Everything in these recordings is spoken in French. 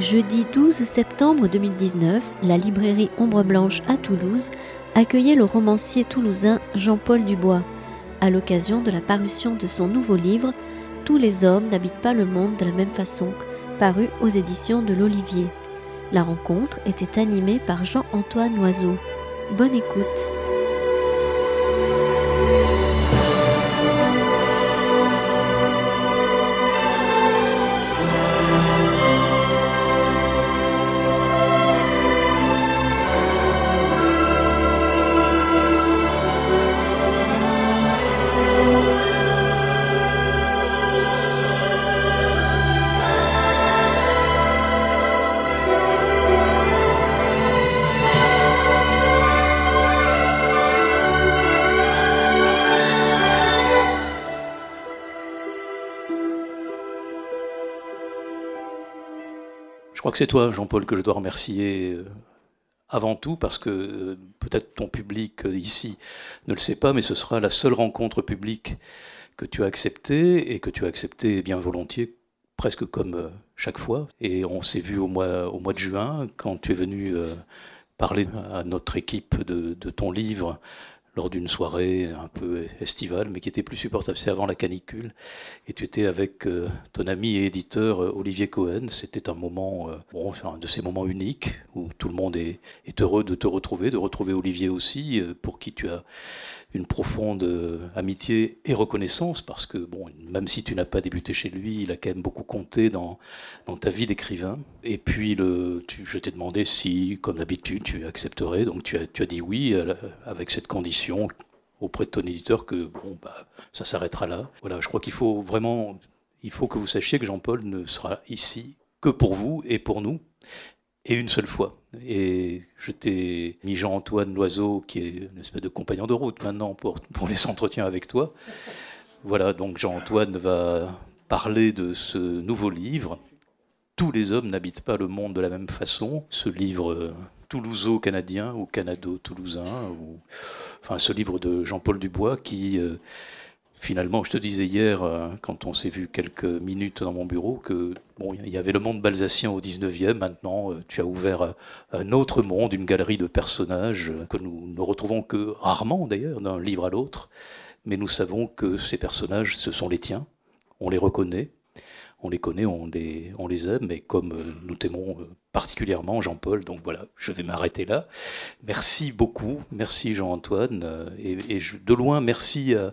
Jeudi 12 septembre 2019, la librairie Ombre Blanche à Toulouse accueillait le romancier toulousain Jean-Paul Dubois à l'occasion de la parution de son nouveau livre Tous les hommes n'habitent pas le monde de la même façon, paru aux éditions de l'Olivier. La rencontre était animée par Jean-Antoine Loiseau. Bonne écoute. Que c'est toi, Jean-Paul, que je dois remercier euh, avant tout, parce que euh, peut-être ton public euh, ici ne le sait pas, mais ce sera la seule rencontre publique que tu as acceptée, et que tu as acceptée bien volontiers, presque comme chaque fois. Et on s'est vu au mois, au mois de juin, quand tu es venu parler à notre équipe de ton livre lors d'une soirée un peu estivale, mais qui était plus supportable. C'est avant la canicule. Et tu étais avec euh, ton ami et éditeur euh, Olivier Cohen. C'était un moment, euh, bon, un de ces moments uniques où tout le monde est, est, heureux de te retrouver, de retrouver Olivier aussi, pour qui tu as une profonde euh, amitié et reconnaissance, parce que bon, même si tu n'as pas débuté chez lui, il a quand même beaucoup compté dans, dans ta vie d'écrivain. Et puis, le, je t'ai demandé si, comme d'habitude, tu accepterais. Donc, tu as, tu as dit oui, euh, avec cette condition auprès de ton éditeur que bon, bah, ça s'arrêtera là. Voilà, je crois qu'il faut vraiment, il faut que vous sachiez que Jean-Paul ne sera ici que pour vous et pour nous, et une seule fois. Et je t'ai mis Jean-Antoine Loiseau, qui est une espèce de compagnon de route maintenant pour, pour les entretiens avec toi. Voilà, donc Jean-Antoine va parler de ce nouveau livre. Tous les hommes n'habitent pas le monde de la même façon. Ce livre euh, toulouso-canadien ou canado-toulousain, ou, enfin ce livre de Jean-Paul Dubois qui euh, finalement, je te disais hier, euh, quand on s'est vu quelques minutes dans mon bureau, que bon, il y avait le monde balsacien au 19e. Maintenant, euh, tu as ouvert euh, un autre monde, une galerie de personnages que nous ne retrouvons que rarement d'ailleurs d'un livre à l'autre. Mais nous savons que ces personnages, ce sont les tiens. On les reconnaît. On les connaît, on les, aime, et comme nous t'aimons particulièrement, Jean-Paul, donc voilà, je vais m'arrêter là. Merci beaucoup, merci Jean-Antoine, et, de loin, merci à,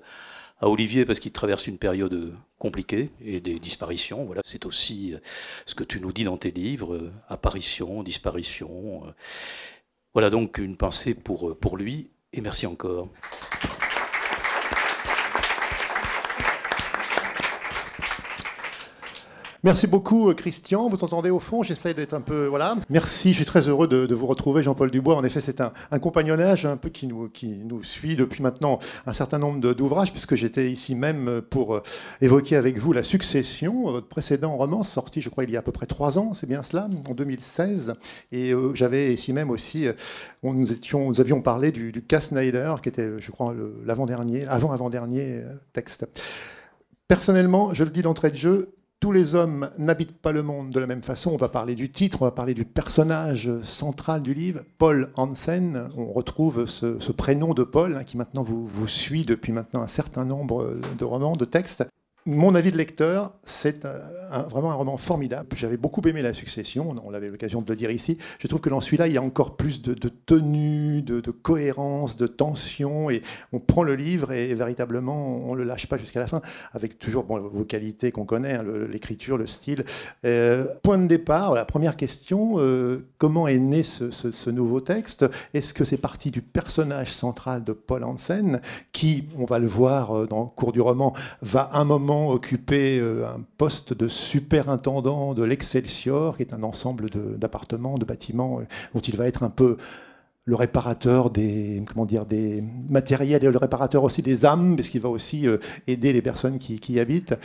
à Olivier parce qu'il traverse une période compliquée et des disparitions. Voilà, c'est aussi euh, ce que tu nous dis dans tes livres, euh, apparition, disparition. Euh. Voilà donc une pensée pour lui et merci encore. Merci beaucoup, euh, Christian. Vous entendez au fond, j'essaie d'être un peu. Voilà. Merci, je suis très heureux de, vous retrouver, Jean-Paul Dubois. En effet, c'est un, compagnonnage un peu qui nous, suit depuis maintenant un certain nombre d'ouvrages, puisque j'étais ici même pour euh, évoquer avec vous La Succession, votre précédent roman, sorti, je crois, il y a à peu près trois ans, c'est bien cela, en 2016. Et euh, j'avais ici même aussi, nous, avions parlé du, du Snyder, qui était, je crois, l'avant-dernier, avant-avant-dernier texte. Personnellement, je le dis d'entrée de jeu, tous les hommes n'habitent pas le monde de la même façon. On va parler du titre, on va parler du personnage central du livre, Paul Hansen. On retrouve ce, prénom de Paul hein, qui maintenant vous, vous suit depuis maintenant un certain nombre de romans, de textes mon avis de lecteur, c'est vraiment un roman formidable. J'avais beaucoup aimé La Succession, on avait l'occasion de le dire ici. Je trouve que dans celui-là, il y a encore plus de, tenue, de, cohérence, de tension, et on prend le livre et, véritablement, on ne le lâche pas jusqu'à la fin, avec toujours vos qualités qu'on connaît, hein, l'écriture, le, style. Euh, point de départ, la première question, euh, comment est né ce, nouveau texte? Est-ce que c'est parti du personnage central de Paul Hansen, qui, on va le voir euh, dans le cours du roman, va un moment occupé euh, un poste de superintendant de l'Excelsior, qui est un ensemble d'appartements, de, bâtiments, euh, dont il va être un peu le réparateur des, comment dire, des matériels et le réparateur aussi des âmes, parce qu'il va aussi euh, aider les personnes qui, y habitent.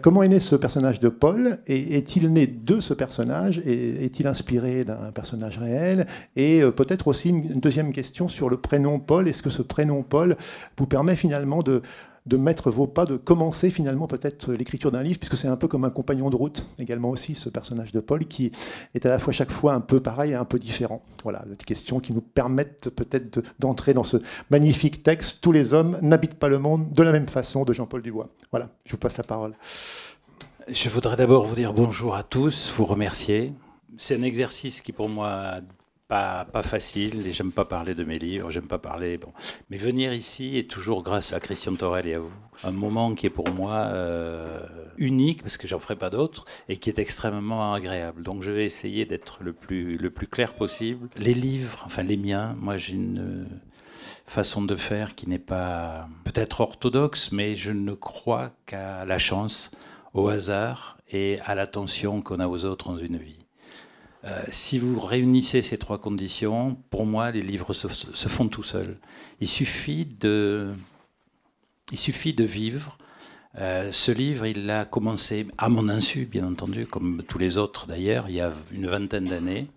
comment est né ce personnage de Paul? Est-il né de ce personnage? Est-il inspiré d'un personnage réel? Et peut-être aussi une, deuxième question sur le prénom Paul. Est-ce que ce prénom Paul vous permet finalement de, de mettre vos pas, de commencer finalement peut-être l'écriture d'un livre, puisque c'est un peu comme un compagnon de route également aussi, ce personnage de Paul, qui est à la fois chaque fois un peu pareil et un peu différent. Voilà, des questions qui nous permettent peut-être d'entrer dans ce magnifique texte. Tous les hommes n'habitent pas le monde de la même façon de Jean-Paul Dubois. Voilà, je vous passe la parole. Je voudrais d'abord vous dire bonjour à tous, vous remercier. C'est un exercice qui pour moi pas, pas facile et j'aime pas parler de mes livres, j'aime pas parler. Bon. Mais venir ici est toujours grâce à Christian Torel et à vous. Un moment qui est pour moi euh, unique parce que j'en ferai pas d'autres et qui est extrêmement agréable. Donc je vais essayer d'être le plus, le plus clair possible. Les livres, enfin les miens, moi j'ai une façon de faire qui n'est pas peut-être orthodoxe, mais je ne crois qu'à la chance, au hasard et à l'attention qu'on a aux autres dans une vie. Euh, si vous réunissez ces trois conditions, pour moi, les livres se, font tout seuls. Il suffit de, il suffit de vivre. Euh, ce livre, il a commencé à mon insu, bien entendu, comme tous les autres d'ailleurs, il y a une vingtaine d'années,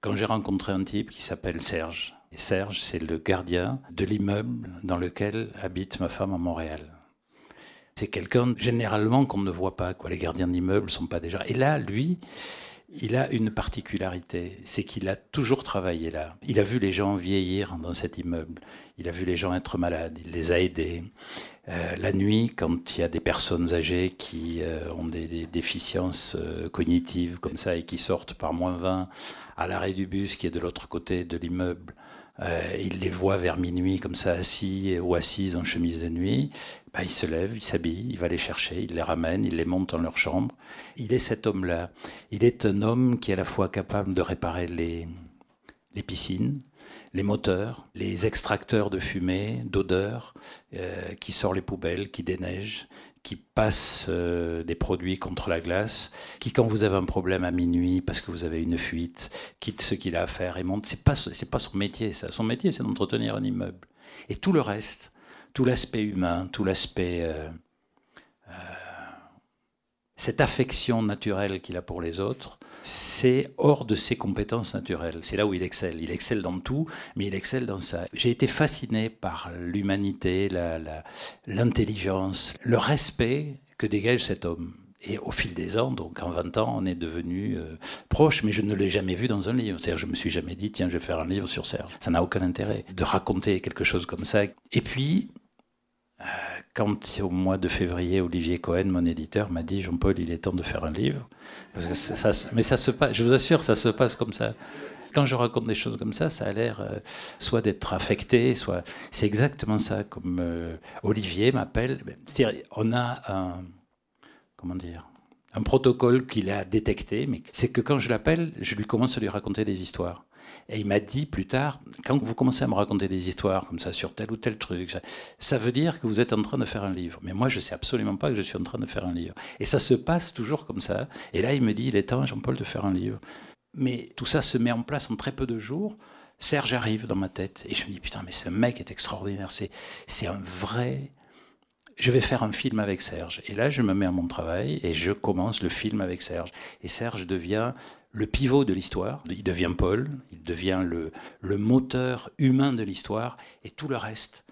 quand j'ai rencontré un type qui s'appelle Serge. Et Serge, c'est le gardien de l'immeuble dans lequel habite ma femme à Montréal. C'est quelqu'un généralement qu'on ne voit pas. Quoi. Les gardiens d'immeubles sont pas déjà. Et là, lui, il a une particularité, c'est qu'il a toujours travaillé là. Il a vu les gens vieillir dans cet immeuble. Il a vu les gens être malades. Il les a aidés. Euh, la nuit, quand il y a des personnes âgées qui euh, ont des, déficiences euh, cognitives comme ça et qui sortent par moins 20 à l'arrêt du bus qui est de l'autre côté de l'immeuble, il les voit vers minuit comme ça assis ou assises en chemise de nuit. Bah, il se lève, il s'habille, il va les chercher, il les ramène, il les monte dans leur chambre. Il est cet homme-là. Il est un homme qui est à la fois capable de réparer les, les piscines, les moteurs, les extracteurs de fumée, d'odeur, euh, qui sort les poubelles, qui déneige, qui passe euh, des produits contre la glace, qui quand vous avez un problème à minuit parce que vous avez une fuite, quitte ce qu'il a à faire et monte. C'est pas pas son métier ça. Son métier c'est d'entretenir un immeuble. Et tout le reste, tout l'aspect humain, tout l'aspect... Euh, euh, cette affection naturelle qu'il a pour les autres, c'est hors de ses compétences naturelles. C'est là où il excelle. Il excelle dans tout, mais il excelle dans ça. J'ai été fasciné par l'humanité, l'intelligence, le respect que dégage cet homme. Et au fil des ans, donc en 20 ans, on est devenu euh, proche, mais je ne l'ai jamais vu dans un livre. C'est-à-dire, je me suis jamais dit, tiens, je vais faire un livre sur Serge. Ça n'a aucun intérêt de raconter quelque chose comme ça. Et puis, quand au mois de février, Olivier Cohen, mon éditeur, m'a dit Jean-Paul, il est temps de faire un livre. Mais ça se passe, je vous assure, ça se passe comme ça. Quand je raconte des choses comme ça, ça a l'air euh, soit d'être affecté, soit. C'est exactement ça. Comme euh, Olivier m'appelle. C'est-à-dire, on a un. Comment dire un protocole qu'il a détecté, mais c'est que quand je l'appelle, je lui commence à lui raconter des histoires. Et il m'a dit plus tard, quand vous commencez à me raconter des histoires comme ça sur tel ou tel truc, ça veut dire que vous êtes en train de faire un livre. Mais moi, je ne sais absolument pas que je suis en train de faire un livre. Et ça se passe toujours comme ça. Et là, il me dit, il est temps, Jean-Paul, de faire un livre. Mais tout ça se met en place en très peu de jours. Serge arrive dans ma tête et je me dis, putain, mais ce mec est extraordinaire. C'est un vrai je vais faire un film avec Serge. Et là, je me mets à mon travail et je commence le film avec Serge. Et Serge devient le pivot de l'histoire. Il devient Paul, il devient le, moteur humain de l'histoire, et tout le reste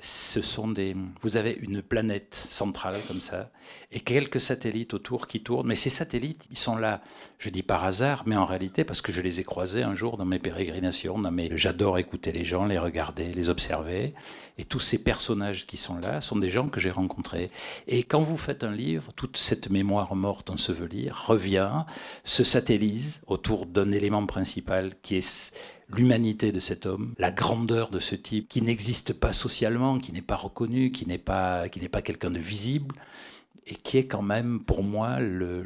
ce sont des. Vous avez une planète centrale comme ça, et quelques satellites autour qui tournent. Mais ces satellites, ils sont là, je dis par hasard, mais en réalité parce que je les ai croisés un jour dans mes pérégrinations. J'adore écouter les gens, les regarder, les observer. Et tous ces personnages qui sont là sont des gens que j'ai rencontrés. Et quand vous faites un livre, toute cette mémoire morte ensevelie revient, se satellise autour d'un élément principal qui est l'humanité de cet homme, la grandeur de ce type qui n'existe pas socialement, qui n'est pas reconnu, qui n'est pas, qui n'est pas quelqu'un de visible et qui est quand même pour moi le,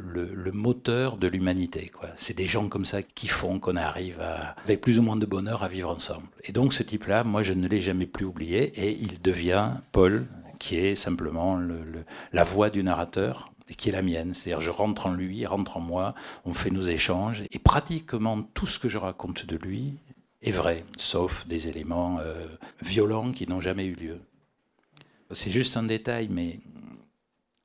moteur de l'humanité. C'est des gens comme ça qui font qu'on arrive à, avec plus ou moins de bonheur à vivre ensemble. Et donc ce type-là, moi je ne l'ai jamais plus oublié et il devient Paul, qui est simplement le, la voix du narrateur et qui est la mienne. C'est-à-dire je rentre en lui, il rentre en moi, on fait nos échanges et pratiquement tout ce que je raconte de lui est vrai, sauf des éléments euh, violents qui n'ont jamais eu lieu. C'est juste un détail, mais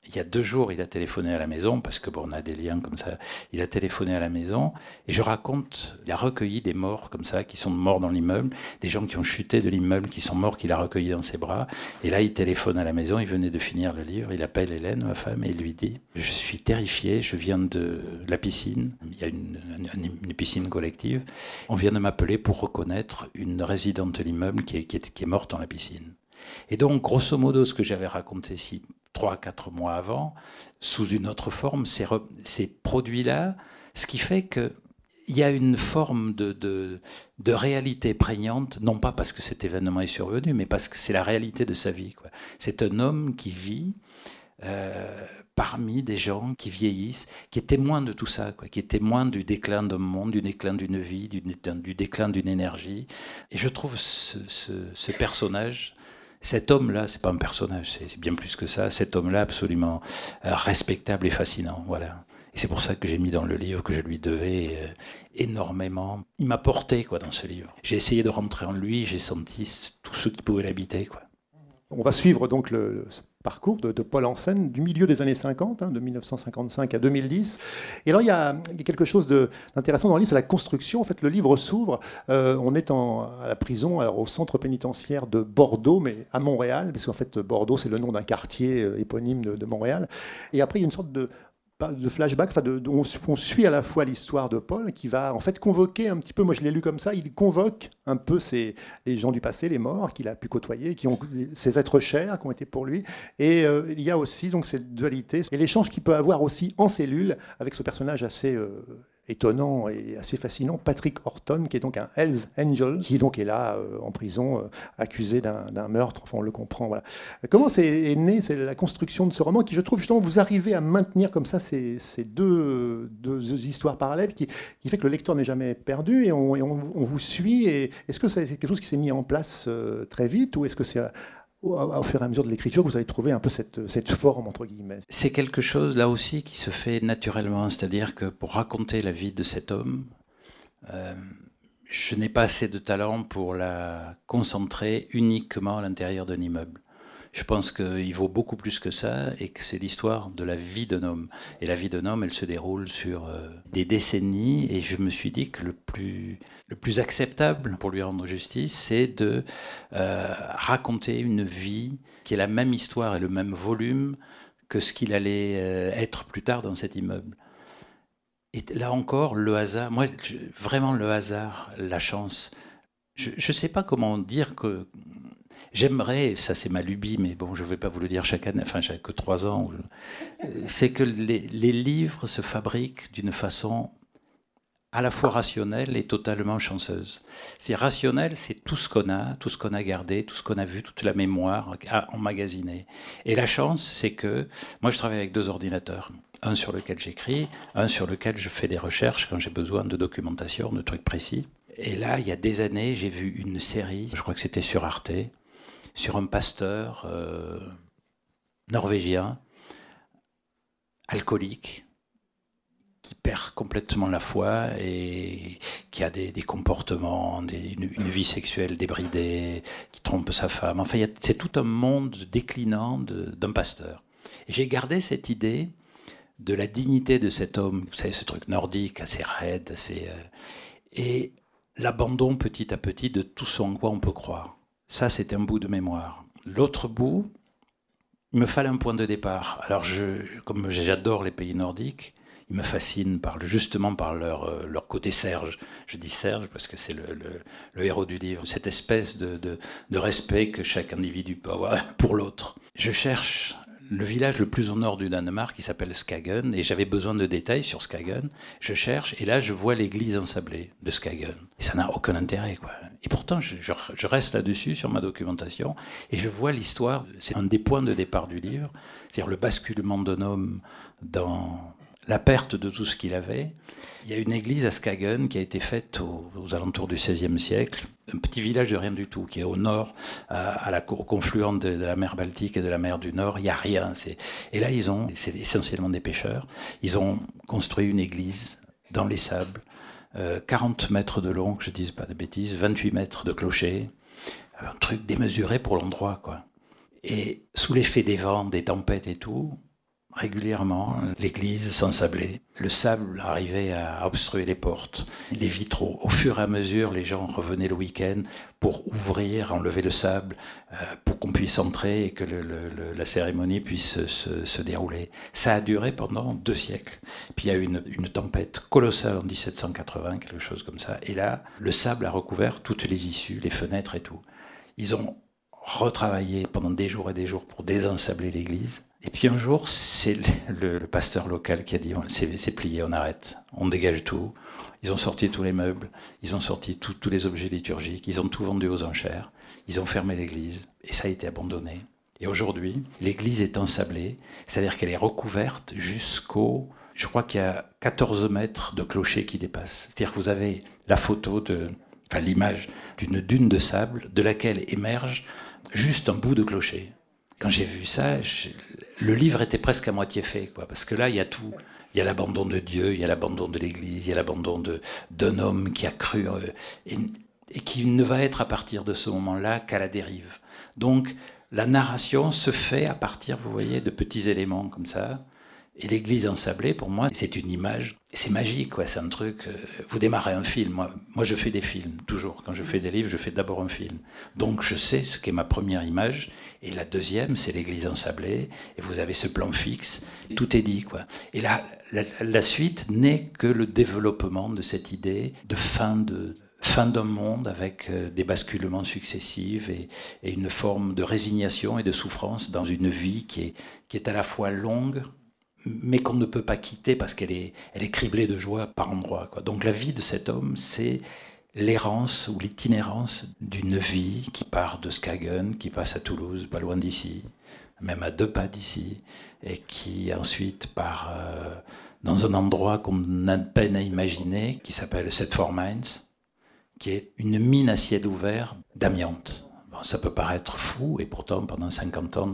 il y a deux jours, il a téléphoné à la maison, parce que bon, on a des liens comme ça. Il a téléphoné à la maison, et je raconte, il a recueilli des morts comme ça, qui sont morts dans l'immeuble, des gens qui ont chuté de l'immeuble, qui sont morts, qu'il a recueillis dans ses bras. Et là, il téléphone à la maison, il venait de finir le livre, il appelle Hélène, ma femme, et il lui dit Je suis terrifié, je viens de la piscine, il y a une, piscine collective, on vient de m'appeler pour reconnaître une résidente de l'immeuble qui est, qui, est, qui est morte dans la piscine. Et donc, grosso modo, ce que j'avais raconté si trois, quatre mois avant, sous une autre forme, ces, produits-là, ce qui fait que il y a une forme de, réalité prégnante, non pas parce que cet événement est survenu, mais parce que c'est la réalité de sa vie. C'est un homme qui vit euh, parmi des gens qui vieillissent, qui est témoin de tout ça, qui est témoin du déclin d'un monde, du déclin d'une vie, du, déclin d'une énergie. Et je trouve ce personnage cet homme-là, c'est pas un personnage, c'est bien plus que ça. Cet homme-là, absolument euh, respectable et fascinant, voilà. Et c'est pour ça que j'ai mis dans le livre que je lui devais euh, énormément. Il m'a porté quoi dans ce livre. J'ai essayé de rentrer en lui, j'ai senti tout ce qui pouvait l'habiter quoi. On va suivre donc le, parcours de, Paul Ansen du milieu des années 50, hein, de 1955 à 2010. Et alors il y a, quelque chose d'intéressant dans le livre, c'est la construction. En fait, le livre s'ouvre. Euh, on est en, à la prison, alors, au centre pénitentiaire de Bordeaux, mais à Montréal, parce qu'en fait Bordeaux c'est le nom d'un quartier euh, éponyme de, Montréal. Et après il y a une sorte de de flashback, enfin on, suit à la fois l'histoire de Paul qui va en fait convoquer un petit peu, moi je l'ai lu comme ça, il convoque un peu ces, les gens du passé, les morts qu'il a pu côtoyer, qui ont ces êtres chers qui ont été pour lui. Et euh, il y a aussi donc cette dualité et l'échange qu'il peut avoir aussi en cellule avec ce personnage assez euh, étonnant et assez fascinant, Patrick Horton, qui est donc un Hells Angel, qui donc est là euh, en prison, euh, accusé d'un meurtre, enfin on le comprend. Voilà. Comment c'est né c'est la construction de ce roman qui, je trouve, justement, vous arrivez à maintenir comme ça ces, ces deux, deux, histoires parallèles qui, qui, fait que le lecteur n'est jamais perdu et on, on, vous suit. Est-ce que c'est quelque chose qui s'est mis en place euh, très vite ou est-ce que c'est au fur et à mesure de l'écriture, vous avez trouvé un peu cette, forme, entre guillemets C'est quelque chose, là aussi, qui se fait naturellement. C'est-à-dire que pour raconter la vie de cet homme, euh, je n'ai pas assez de talent pour la concentrer uniquement à l'intérieur d'un immeuble. Je pense qu'il vaut beaucoup plus que ça et que c'est l'histoire de la vie d'un homme. Et la vie d'un homme, elle se déroule sur euh, des décennies et je me suis dit que le plus, le plus acceptable pour lui rendre justice, c'est de euh, raconter une vie qui est la même histoire et le même volume que ce qu'il allait euh, être plus tard dans cet immeuble. Et là encore, le hasard, moi, vraiment le hasard, la chance. Je ne sais pas comment dire que J'aimerais, ça c'est ma lubie, mais bon, je ne vais pas vous le dire chaque année, enfin, chaque trois ans, c'est que les, livres se fabriquent d'une façon à la fois rationnelle et totalement chanceuse. C'est rationnel, c'est tout ce qu'on a, tout ce qu'on a gardé, tout ce qu'on a vu, toute la mémoire emmagasinée. Et la chance, c'est que moi, je travaille avec deux ordinateurs. Un sur lequel j'écris, un sur lequel je fais des recherches quand j'ai besoin de documentation, de trucs précis. Et là, il y a des années, j'ai vu une série, je crois que c'était sur Arte, sur un pasteur euh, norvégien, alcoolique, qui perd complètement la foi et qui a des, comportements, une, vie sexuelle débridée, qui trompe sa femme. Enfin, c'est tout un monde déclinant d'un pasteur. J'ai gardé cette idée de la dignité de cet homme, vous savez, ce truc nordique, assez raide, assez, euh, et l'abandon petit à petit de tout ce en quoi on peut croire. Ça, c'est un bout de mémoire. L'autre bout, il me fallait un point de départ. Alors, je, comme j'adore les pays nordiques, ils me fascinent justement par leur, euh, leur côté Serge. Je dis Serge parce que c'est le, le, héros du livre. Cette espèce de, de respect que chaque individu peut avoir pour l'autre. Je cherche le village le plus au nord du Danemark qui s'appelle Skagen, et j'avais besoin de détails sur Skagen. Je cherche, et là, je vois l'église ensablée de Skagen. Et ça n'a aucun intérêt, quoi. Et pourtant, je, je reste là-dessus sur ma documentation, et je vois l'histoire. C'est un des points de départ du livre, c'est-à-dire le basculement d'un homme dans la perte de tout ce qu'il avait. Il y a une église à Skagen qui a été faite aux, alentours du XVIe siècle, un petit village de rien du tout, qui est au nord, à, la, au confluent de, la mer Baltique et de la mer du Nord. Il n'y a rien. Et là, ils ont, c'est essentiellement des pêcheurs, ils ont construit une église dans les sables, 40 euh, mètres de long, que je ne dise pas de bêtises, 28 mètres de clocher, un truc démesuré pour l'endroit, quoi. Et sous l'effet des vents, des tempêtes et tout, régulièrement, l'église s'ensablait. Le sable arrivait à obstruer les portes, les vitraux. Au fur et à mesure, les gens revenaient le week-end pour ouvrir, enlever le sable, euh, pour qu'on puisse entrer et que la cérémonie puisse se, dérouler. Ça a duré pendant deux siècles. Puis il y a eu une, une, tempête colossale en 1780, quelque chose comme ça. Et là, le sable a recouvert toutes les issues, les fenêtres et tout. Ils ont retravaillé pendant des jours et des jours pour désensabler l'église. Et puis un jour, c'est le, pasteur local qui a dit c'est plié, on arrête, on dégage tout. Ils ont sorti tous les meubles, ils ont sorti tous les objets liturgiques, ils ont tout vendu aux enchères, ils ont fermé l'église et ça a été abandonné. Et aujourd'hui, l'église est ensablée, c'est-à-dire qu'elle est recouverte jusqu'au. Je crois qu'il y a 14 mètres de clocher qui dépassent. C'est-à-dire que vous avez la photo de. Enfin, l'image d'une dune de sable de laquelle émerge juste un bout de clocher. Quand j'ai vu ça, le livre était presque à moitié fait, quoi, parce que là, il y a tout. Il y a l'abandon de Dieu, il y a l'abandon de l'Église, il y a l'abandon d'un homme qui a cru euh, et, et, qui ne va être à partir de ce moment-là qu'à la dérive. Donc, la narration se fait à partir, vous voyez, de petits éléments comme ça. Et l'église ensablée, pour moi, c'est une image. C'est magique, quoi. C'est un truc. Euh, vous démarrez un film. Moi, moi, je fais des films, toujours. Quand je fais des livres, je fais d'abord un film. Donc, je sais ce qu'est ma première image. Et la deuxième, c'est l'église ensablée. Et vous avez ce plan fixe. Tout est dit, quoi. Et là, la, suite n'est que le développement de cette idée de fin de, fin d'un monde avec euh, des basculements successifs et, et, une forme de résignation et de souffrance dans une vie qui est, qui est à la fois longue, mais qu'on ne peut pas quitter parce qu'elle est, elle est criblée de joie par endroits. Donc la vie de cet homme, c'est l'errance ou l'itinérance d'une vie qui part de Skagen, qui passe à Toulouse, pas loin d'ici, même à deux pas d'ici, et qui ensuite part euh, dans un endroit qu'on a peine à imaginer, qui s'appelle Setford Mines, qui est une mine à ciel ouvert d'amiante. Bon, ça peut paraître fou, et pourtant pendant 50 ans,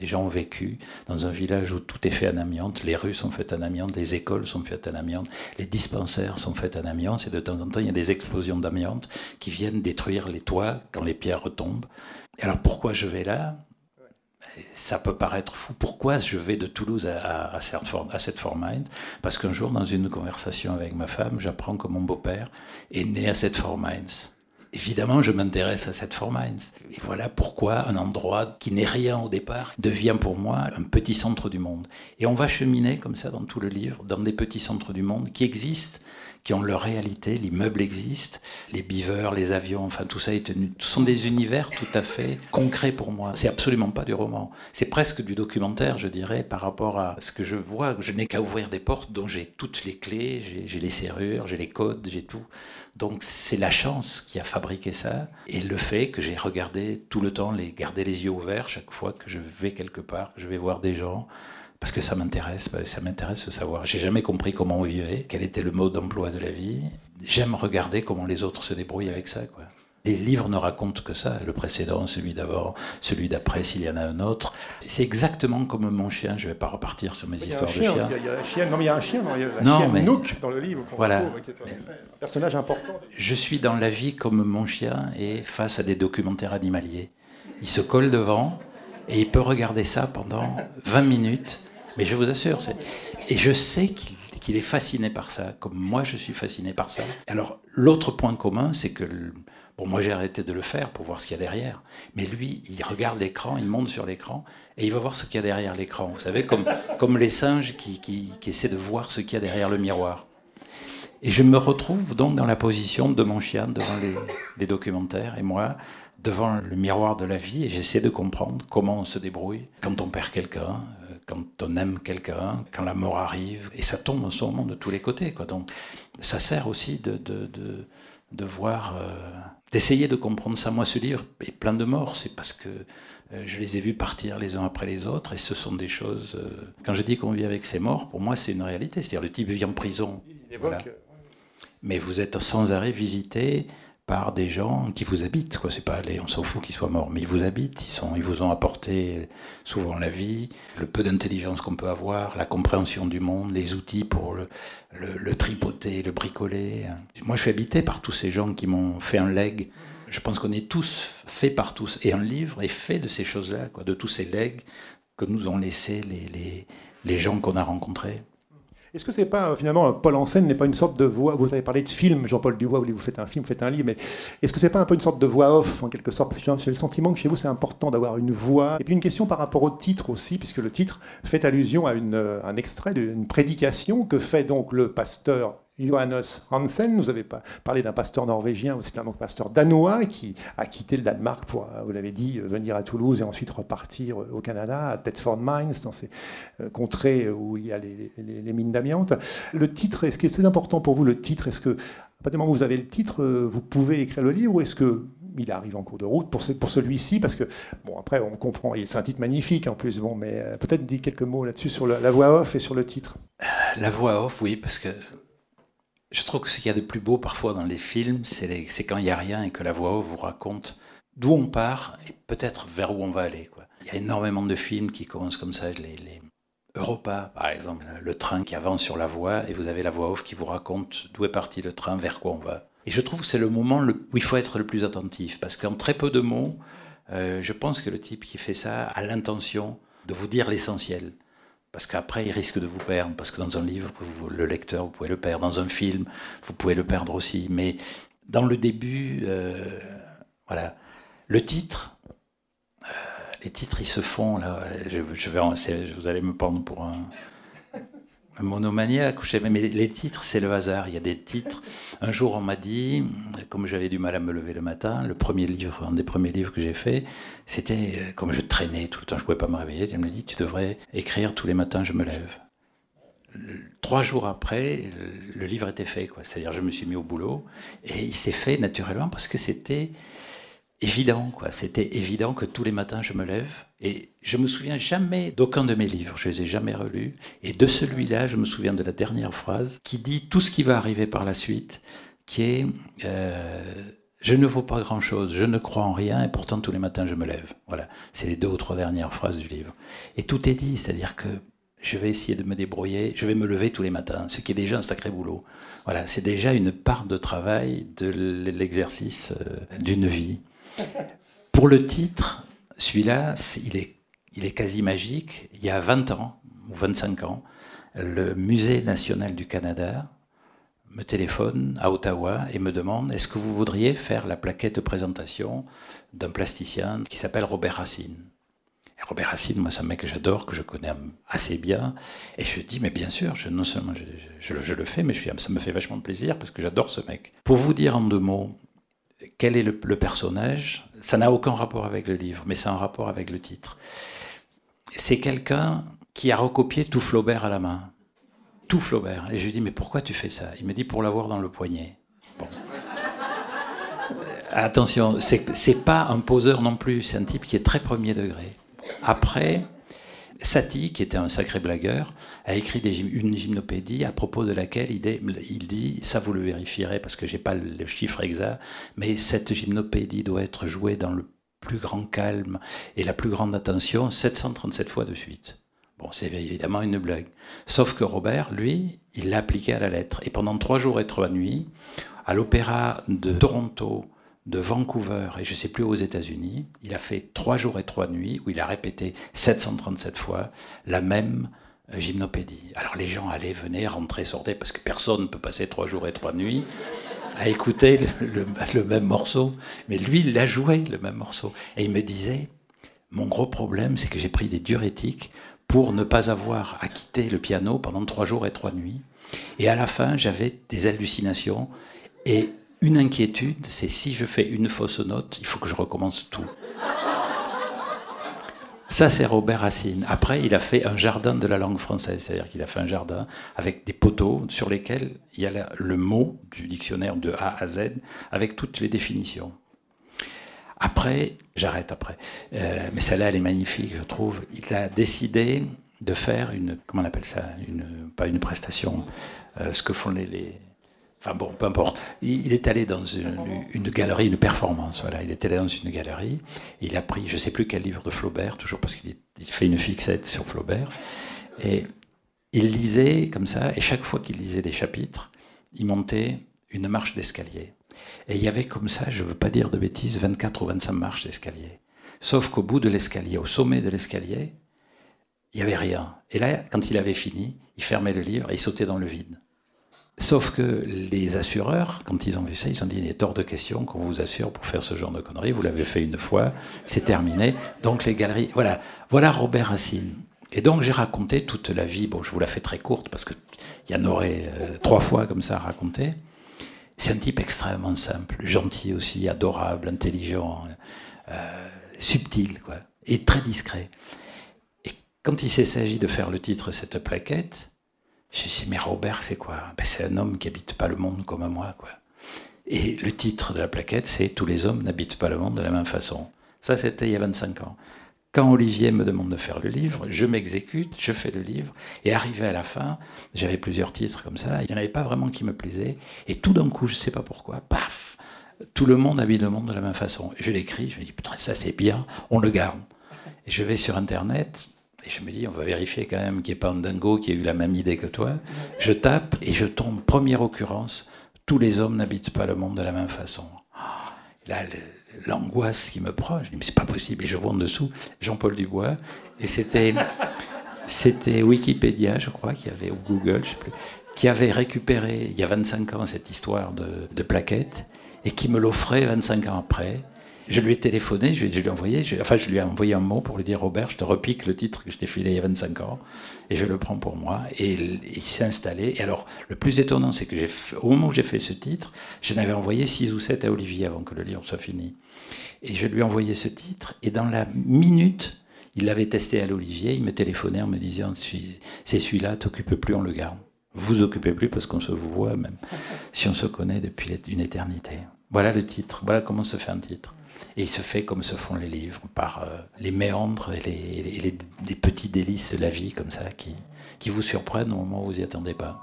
les gens ont vécu dans un village où tout est fait en amiante, les rues sont faites en amiante, les écoles sont faites en amiante, les dispensaires sont faits en amiante, et de temps en temps, il y a des explosions d'amiante qui viennent détruire les toits quand les pierres retombent. Et alors pourquoi je vais là? Ça peut paraître fou. Pourquoi je vais de Toulouse à, cette Mines Parce qu'un jour, dans une conversation avec ma femme, j'apprends que mon beau-père est né à cette Mines évidemment, je m'intéresse à cette Mines. Et voilà pourquoi un endroit qui n'est rien au départ devient pour moi un petit centre du monde. Et on va cheminer comme ça dans tout le livre, dans des petits centres du monde qui existent, qui ont leur réalité. L'immeuble existe, les beavers, les avions, enfin tout ça est tenu. Ce sont des univers tout à fait concrets pour moi. C'est absolument pas du roman. C'est presque du documentaire, je dirais, par rapport à ce que je vois. Je n'ai qu'à ouvrir des portes dont j'ai toutes les clés, j'ai les serrures, j'ai les codes, j'ai tout. Donc c'est la chance qui a fabriqué ça et le fait que j'ai regardé tout le temps, les, garder les yeux ouverts chaque fois que je vais quelque part, que je vais voir des gens, parce que ça m'intéresse, ça m'intéresse de savoir. J'ai jamais compris comment on vivait, quel était le mode d'emploi de la vie. J'aime regarder comment les autres se débrouillent avec ça, quoi. Les livres ne racontent que ça, le précédent, celui d'avant, celui d'après, s'il y en a un autre. C'est exactement comme mon chien, je ne vais pas repartir sur mes histoires de chien. Il y a, un chien, non mais il y a un chien, il y a un chien Nook dans le livre voilà. retrouve, un personnage important. Je suis dans la vie comme mon chien et face à des documentaires animaliers. Il se colle devant et il peut regarder ça pendant 20 minutes, mais je vous assure, et je sais qu'il est fasciné par ça, comme moi je suis fasciné par ça. Alors l'autre point commun, c'est que Bon, moi j'ai arrêté de le faire pour voir ce qu'il y a derrière. Mais lui, il regarde l'écran, il monte sur l'écran et il va voir ce qu'il y a derrière l'écran. Vous savez, comme, comme les singes qui, qui, essaient de voir ce qu'il y a derrière le miroir. Et je me retrouve donc dans la position de mon chien devant les, documentaires et moi devant le miroir de la vie et j'essaie de comprendre comment on se débrouille quand on perd quelqu'un, euh, quand on aime quelqu'un, quand la mort arrive. Et ça tombe en ce moment de tous les côtés. Donc ça sert aussi de, de, de, de voir... Euh, d'essayer de comprendre ça. Moi, ce livre est plein de morts, c'est parce que euh, je les ai vus partir les uns après les autres, et ce sont des choses. Euh, quand je dis qu'on vit avec ces morts, pour moi, c'est une réalité. C'est-à-dire, le type vit en prison. Mais vous êtes sans arrêt visité par des gens qui vous habitent. Quoi. C'est pas aller, on s'en fout qu'ils soient morts, mais ils vous habitent. Ils, sont, ils vous ont apporté souvent la vie, le peu d'intelligence qu'on peut avoir, la compréhension du monde, les outils pour le, le, tripoter, le bricoler. Moi, je suis habité par tous ces gens qui m'ont fait un leg. Je pense qu'on est tous faits par tous. Et un livre est fait de ces choses-là, quoi, de tous ces legs que nous ont laissé les, les, gens qu'on a rencontrés. Est-ce que c'est pas finalement Paul en scène n'est pas une sorte de voix Vous avez parlé de film, Jean-Paul Dubois, vous faites un film, faites un livre, mais est-ce que c'est pas un peu une sorte de voix off en quelque sorte? J'ai le sentiment que chez vous c'est important d'avoir une voix. Et puis une question par rapport au titre aussi, puisque le titre fait allusion à une, un extrait d'une prédication que fait donc le pasteur Johannes Hansen, vous avez parlé d'un pasteur norvégien, c'est un pasteur danois qui a quitté le Danemark pour, euh, vous l'avez dit, euh, venir à Toulouse et ensuite repartir euh, au Canada, à Thetford Mines, dans ces contrées où il y a les, mines d'amiante. Le titre, est-ce que c'est important pour vous le titre? Est-ce que, à partir du moment où vous avez le titre, vous pouvez écrire le livre ou est-ce que il arrive en cours de route pour, pour celui-ci, parce que, bon, après, on comprend, c'est un titre magnifique en plus, bon, mais peut-être dit quelques mots là-dessus sur la, voix off et sur le titre. La voix off, oui, parce que je trouve que ce qu'il y a de plus beau parfois dans les films, c'est quand il n'y a rien et que la voix off vous raconte d'où on part et peut-être vers où on va aller. Il y a énormément de films qui commencent comme ça, les, les Europa par exemple, le train qui avance sur la voie et vous avez la voix off qui vous raconte d'où est parti le train, vers quoi on va. Et je trouve que c'est le moment où il faut être le plus attentif parce qu'en très peu de mots, euh, je pense que le type qui fait ça a l'intention de vous dire l'essentiel. Parce qu'après, il risque de vous perdre. Parce que dans un livre, le lecteur, vous pouvez le perdre. Dans un film, vous pouvez le perdre aussi. Mais dans le début, euh, voilà. Le titre, euh, les titres, ils se font. Là, je, je vais, vous allez me prendre pour un, monomaniaque, mais les titres, c'est le hasard. Il y a des titres. Un jour, on m'a dit, comme j'avais du mal à me lever le matin, le premier livre, un des premiers livres que j'ai fait, c'était euh, comme je traînais tout le temps, je ne pouvais pas me réveiller. Elle me dit, tu devrais écrire tous les matins, je me lève. Trois jours après, le livre était fait. C'est-à-dire, je me suis mis au boulot et il s'est fait naturellement parce que c'était évident, quoi. C'était évident que tous les matins je me lève et je me souviens jamais d'aucun de mes livres, je les ai jamais relus. Et de celui-là, je me souviens de la dernière phrase qui dit tout ce qui va arriver par la suite, qui est euh, je ne vaux pas grand-chose, je ne crois en rien et pourtant tous les matins je me lève. Voilà, c'est les deux ou trois dernières phrases du livre. Et tout est dit, c'est-à-dire que je vais essayer de me débrouiller, je vais me lever tous les matins, ce qui est déjà un sacré boulot. Voilà, c'est déjà une part de travail de l'exercice euh, d'une vie. Pour le titre, celui-là, il est, quasi magique. Il y a 20 ans, ou 25 ans, le Musée national du Canada me téléphone à Ottawa et me demande est-ce que vous voudriez faire la plaquette de présentation d'un plasticien qui s'appelle Robert Racine? Robert Racine, moi, c'est un mec que j'adore, que je connais assez bien. Et je dis, mais bien sûr, je, non seulement je, le fais, mais ça me fait vachement plaisir parce que j'adore ce mec. Pour vous dire en deux mots, quel est le, personnage Ça n'a aucun rapport avec le livre, mais c'est un rapport avec le titre. C'est quelqu'un qui a recopié tout Flaubert à la main. Tout Flaubert. Et je lui dis, mais pourquoi tu fais ça? Il me dit, pour l'avoir dans le poignet. Bon. Attention, c'est pas un poseur non plus, c'est un type qui est très premier degré. Après, Satie, qui était un sacré blagueur, a écrit une gymnopédie à propos de laquelle il dit, ça vous le vérifierez parce que j'ai pas le chiffre exact, mais cette gymnopédie doit être jouée dans le plus grand calme et la plus grande attention 737 fois de suite. Bon, c'est évidemment une blague. Sauf que Robert, lui, il l'a appliqué à la lettre. Et pendant trois jours et trois nuits, à l'opéra de Toronto, de Vancouver et je ne sais plus aux États-Unis. Il a fait trois jours et trois nuits où il a répété 737 fois la même euh, gymnopédie. Alors les gens allaient, venaient, rentraient, sortaient, parce que personne ne peut passer trois jours et trois nuits à écouter le, même morceau. Mais lui, il a joué le même morceau. Et il me disait, mon gros problème, c'est que j'ai pris des diurétiques pour ne pas avoir à quitter le piano pendant trois jours et trois nuits. Et à la fin, j'avais des hallucinations. Et une inquiétude, c'est si je fais une fausse note, il faut que je recommence tout. Ça, c'est Robert Racine. Après, il a fait un jardin de la langue française, c'est-à-dire qu'il a fait un jardin avec des poteaux sur lesquels il y a le mot du dictionnaire de A à Z avec toutes les définitions. Après, j'arrête après, euh, mais celle-là, elle est magnifique, je trouve. Il a décidé de faire une, comment on appelle ça, une, pas une prestation, euh, ce que font les Enfin bon, peu importe. Il, est allé dans une, galerie, une performance. Voilà, il est allé dans une galerie. Il a pris, je ne sais plus quel livre de Flaubert, toujours parce qu'il fait une fixette sur Flaubert. Et il lisait comme ça, et chaque fois qu'il lisait des chapitres, il montait une marche d'escalier. Et il y avait comme ça, je ne veux pas dire de bêtises, 24 ou 25 marches d'escalier. Sauf qu'au bout de l'escalier, au sommet de l'escalier, Il n'y avait rien. Et là, quand il avait fini, il fermait le livre et il sautait dans le vide. Sauf que les assureurs, quand ils ont vu ça, ils ont dit il est hors de question qu'on vous assure pour faire ce genre de conneries. Vous l'avez fait une fois, c'est terminé. Donc les galeries, voilà, voilà Robert Racine. Et donc j'ai raconté toute la vie. Bon, je vous la fais très courte parce qu'il y en aurait euh, trois fois comme ça à raconter. C'est un type extrêmement simple, gentil aussi, adorable, intelligent, euh, subtil, quoi, et très discret. Et quand il s'est s'agit de faire le titre cette plaquette, je me suis dit, mais Robert, c'est quoi? Ben, C'est un homme qui habite pas le monde comme moi, quoi. Et le titre de la plaquette, c'est Tous les hommes n'habitent pas le monde de la même façon. Ça, c'était il y a 25 ans. Quand Olivier me demande de faire le livre, je m'exécute, je fais le livre, et arrivé à la fin, j'avais plusieurs titres comme ça, il n'y en avait pas vraiment qui me plaisaient, et tout d'un coup, je ne sais pas pourquoi, paf, tout le monde habite le monde de la même façon. Je l'écris, je me dis, putain, ça c'est bien, on le garde. Et je vais sur Internet, et je me dis, on va vérifier quand même qu'il n'y ait pas un dingo qui a eu la même idée que toi. Je tape et je tombe, première occurrence, tous les hommes n'habitent pas le monde de la même façon. Là, l'angoisse qui me prend, je dis, mais c'est pas possible. Et je vois en dessous Jean-Paul Dubois. Et c'était, c'était Wikipédia, je crois, qui avait, ou Google, je sais plus, qui avait récupéré il y a 25 ans cette histoire de, de plaquettes et qui me l'offrait 25 ans après. Je lui ai téléphoné, je, lui ai envoyé, enfin je lui ai envoyé un mot pour lui dire Robert, je te repique le titre que je t'ai filé il y a 25 ans et je le prends pour moi. Et il, s'est installé. Et alors, le plus étonnant, c'est que au moment où j'ai fait ce titre, je n'avais envoyé 6 ou 7 à Olivier avant que le livre soit fini. Et je lui ai envoyé ce titre et dans la minute, il l'avait testé à l'Olivier, il me téléphonait en me disant C'est celui-là, t'occupe plus, on le garde. Vous occupez plus parce qu'on se voit même, si on se connaît depuis une éternité. Voilà le titre, voilà comment se fait un titre. Et il se fait comme se font les livres, par euh, les méandres et, les, petits délices de la vie comme ça qui, qui vous surprennent au moment où vous n'y attendez pas.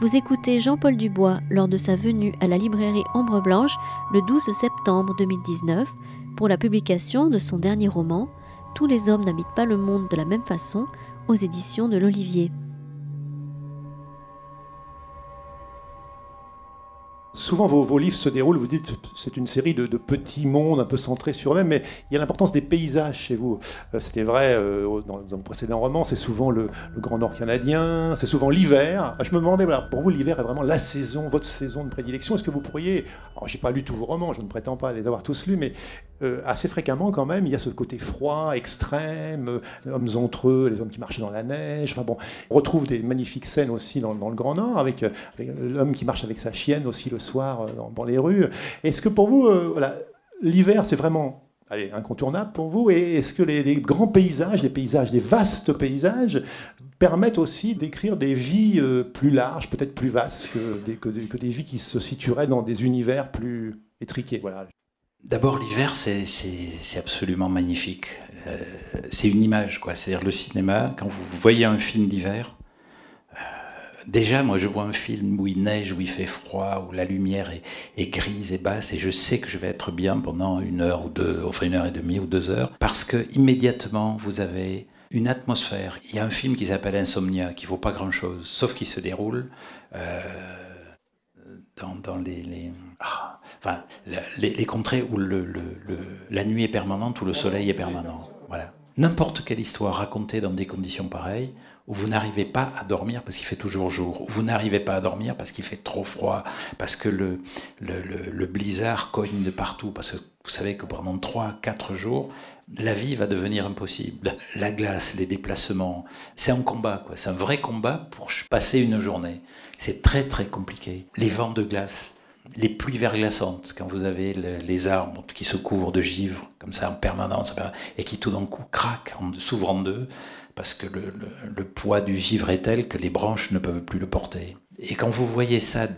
Vous écoutez Jean-Paul Dubois lors de sa venue à la librairie Ombre Blanche le 12 septembre 2019 pour la publication de son dernier roman Tous les hommes n'habitent pas le monde de la même façon aux éditions de l'Olivier. Souvent, vos, livres se déroulent, vous dites, c'est une série de, petits mondes un peu centrés sur eux-mêmes, mais il y a l'importance des paysages chez vous. Euh, c'était vrai euh, dans, dans, le précédent roman, c'est souvent le, Grand Nord canadien, c'est souvent l'hiver. Je me demandais, pour vous, l'hiver est vraiment la saison, votre saison de prédilection. Est-ce que vous pourriez, alors j'ai pas lu tous vos romans, je ne prétends pas les avoir tous lus, mais euh, assez fréquemment quand même, il y a ce côté froid, extrême, les hommes entre eux, les hommes qui marchaient dans la neige. Enfin bon, on retrouve des magnifiques scènes aussi dans, le Grand Nord, avec, l'homme qui marche avec sa chienne aussi le soir euh, dans, les rues. Est-ce que pour vous, euh, l'hiver, c'est vraiment incontournable pour vous Et est-ce que les, grands paysages, les paysages, les vastes paysages, permettent aussi d'écrire des vies euh, plus larges, peut-être plus vastes que des, vies qui se situeraient dans des univers plus étriqués. D'abord, l'hiver, c'est absolument magnifique. c'est une image, quoi. C'est-à-dire le cinéma, quand vous voyez un film d'hiver, Déjà, moi, je vois un film où il neige, où il fait froid, où la lumière est, grise et basse, et je sais que je vais être bien pendant une heure ou deux, enfin une heure et demie ou deux heures, parce que immédiatement, vous avez une atmosphère. Il y a un film qui s'appelle Insomnia, qui vaut pas grand-chose, sauf qu'il se déroule euh, dans, les, ah, enfin, les, contrées où la nuit est permanente, où le soleil est permanent. Voilà. N'importe quelle histoire racontée dans des conditions pareilles, où vous n'arrivez pas à dormir parce qu'il fait toujours jour, où vous n'arrivez pas à dormir parce qu'il fait trop froid, parce que le, blizzard cogne de partout, parce que vous savez que pendant 3-4 jours, la vie va devenir impossible. La glace, les déplacements, c'est un combat. C'est un vrai combat pour passer une journée. C'est très très compliqué. Les vents de glace, les pluies verglaçantes, quand vous avez les arbres qui se couvrent de givre, comme ça en permanence, et qui tout d'un coup craquent, s'ouvrent en deux, parce que le, poids du givre est tel que les branches ne peuvent plus le porter. Et quand vous voyez ça,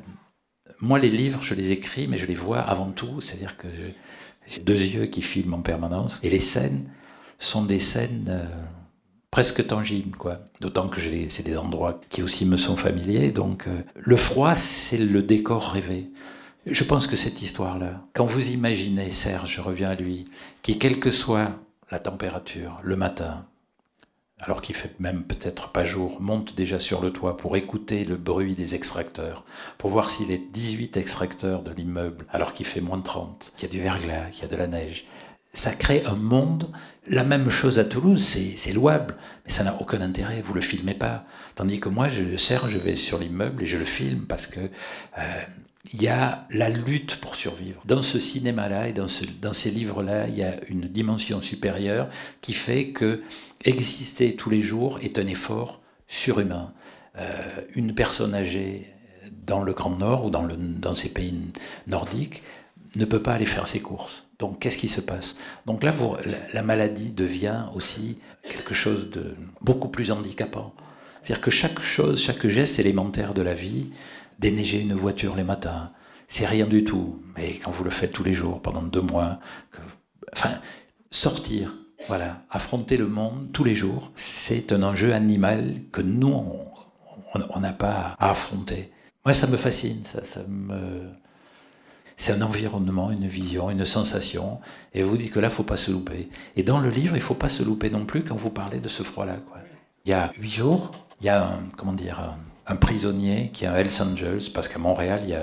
moi les livres, je les écris, mais je les vois avant tout, c'est-à-dire que j'ai deux yeux qui filment en permanence, et les scènes sont des scènes euh, presque tangibles, quoi. D'autant que c'est des endroits qui aussi me sont familiers, donc euh, le froid, c'est le décor rêvé. Je pense que cette histoire-là, quand vous imaginez Serge, je reviens à lui, qui quelle que soit la température, le matin, alors qu'il fait même peut-être pas jour, monte déjà sur le toit pour écouter le bruit des extracteurs, pour voir s'il est 18 extracteurs de l'immeuble, alors qu'il fait moins de 30, qu'il y a du verglas, qu'il y a de la neige. Ça crée un monde. La même chose à Toulouse, c'est louable, mais ça n'a aucun intérêt, vous le filmez pas. Tandis que moi, je sers, je vais sur l'immeuble et je le filme parce que euh, il y a la lutte pour survivre. Dans ce cinéma-là et dans, ces livres-là, il y a une dimension supérieure qui fait que exister tous les jours est un effort surhumain. Euh, une personne âgée dans le Grand Nord ou dans, ces pays nordiques ne peut pas aller faire ses courses. Donc qu'est-ce qui se passe? Donc là, la, maladie devient aussi quelque chose de beaucoup plus handicapant. C'est-à-dire que chaque chose, chaque geste élémentaire de la vie, déneiger une voiture les matins, c'est rien du tout. Mais quand vous le faites tous les jours, pendant deux mois, enfin, sortir, voilà, affronter le monde tous les jours, c'est un enjeu animal que nous, on n'a pas à affronter. Moi, ça me fascine, ça, ça me... C'est un environnement, une vision, une sensation. Et vous dites que là, il faut pas se louper. Et dans le livre, il faut pas se louper non plus quand vous parlez de ce froid-là. Il y a huit jours, il y a un, comment dire, un, un prisonnier qui est à Hells Angels, parce qu'à Montréal, il y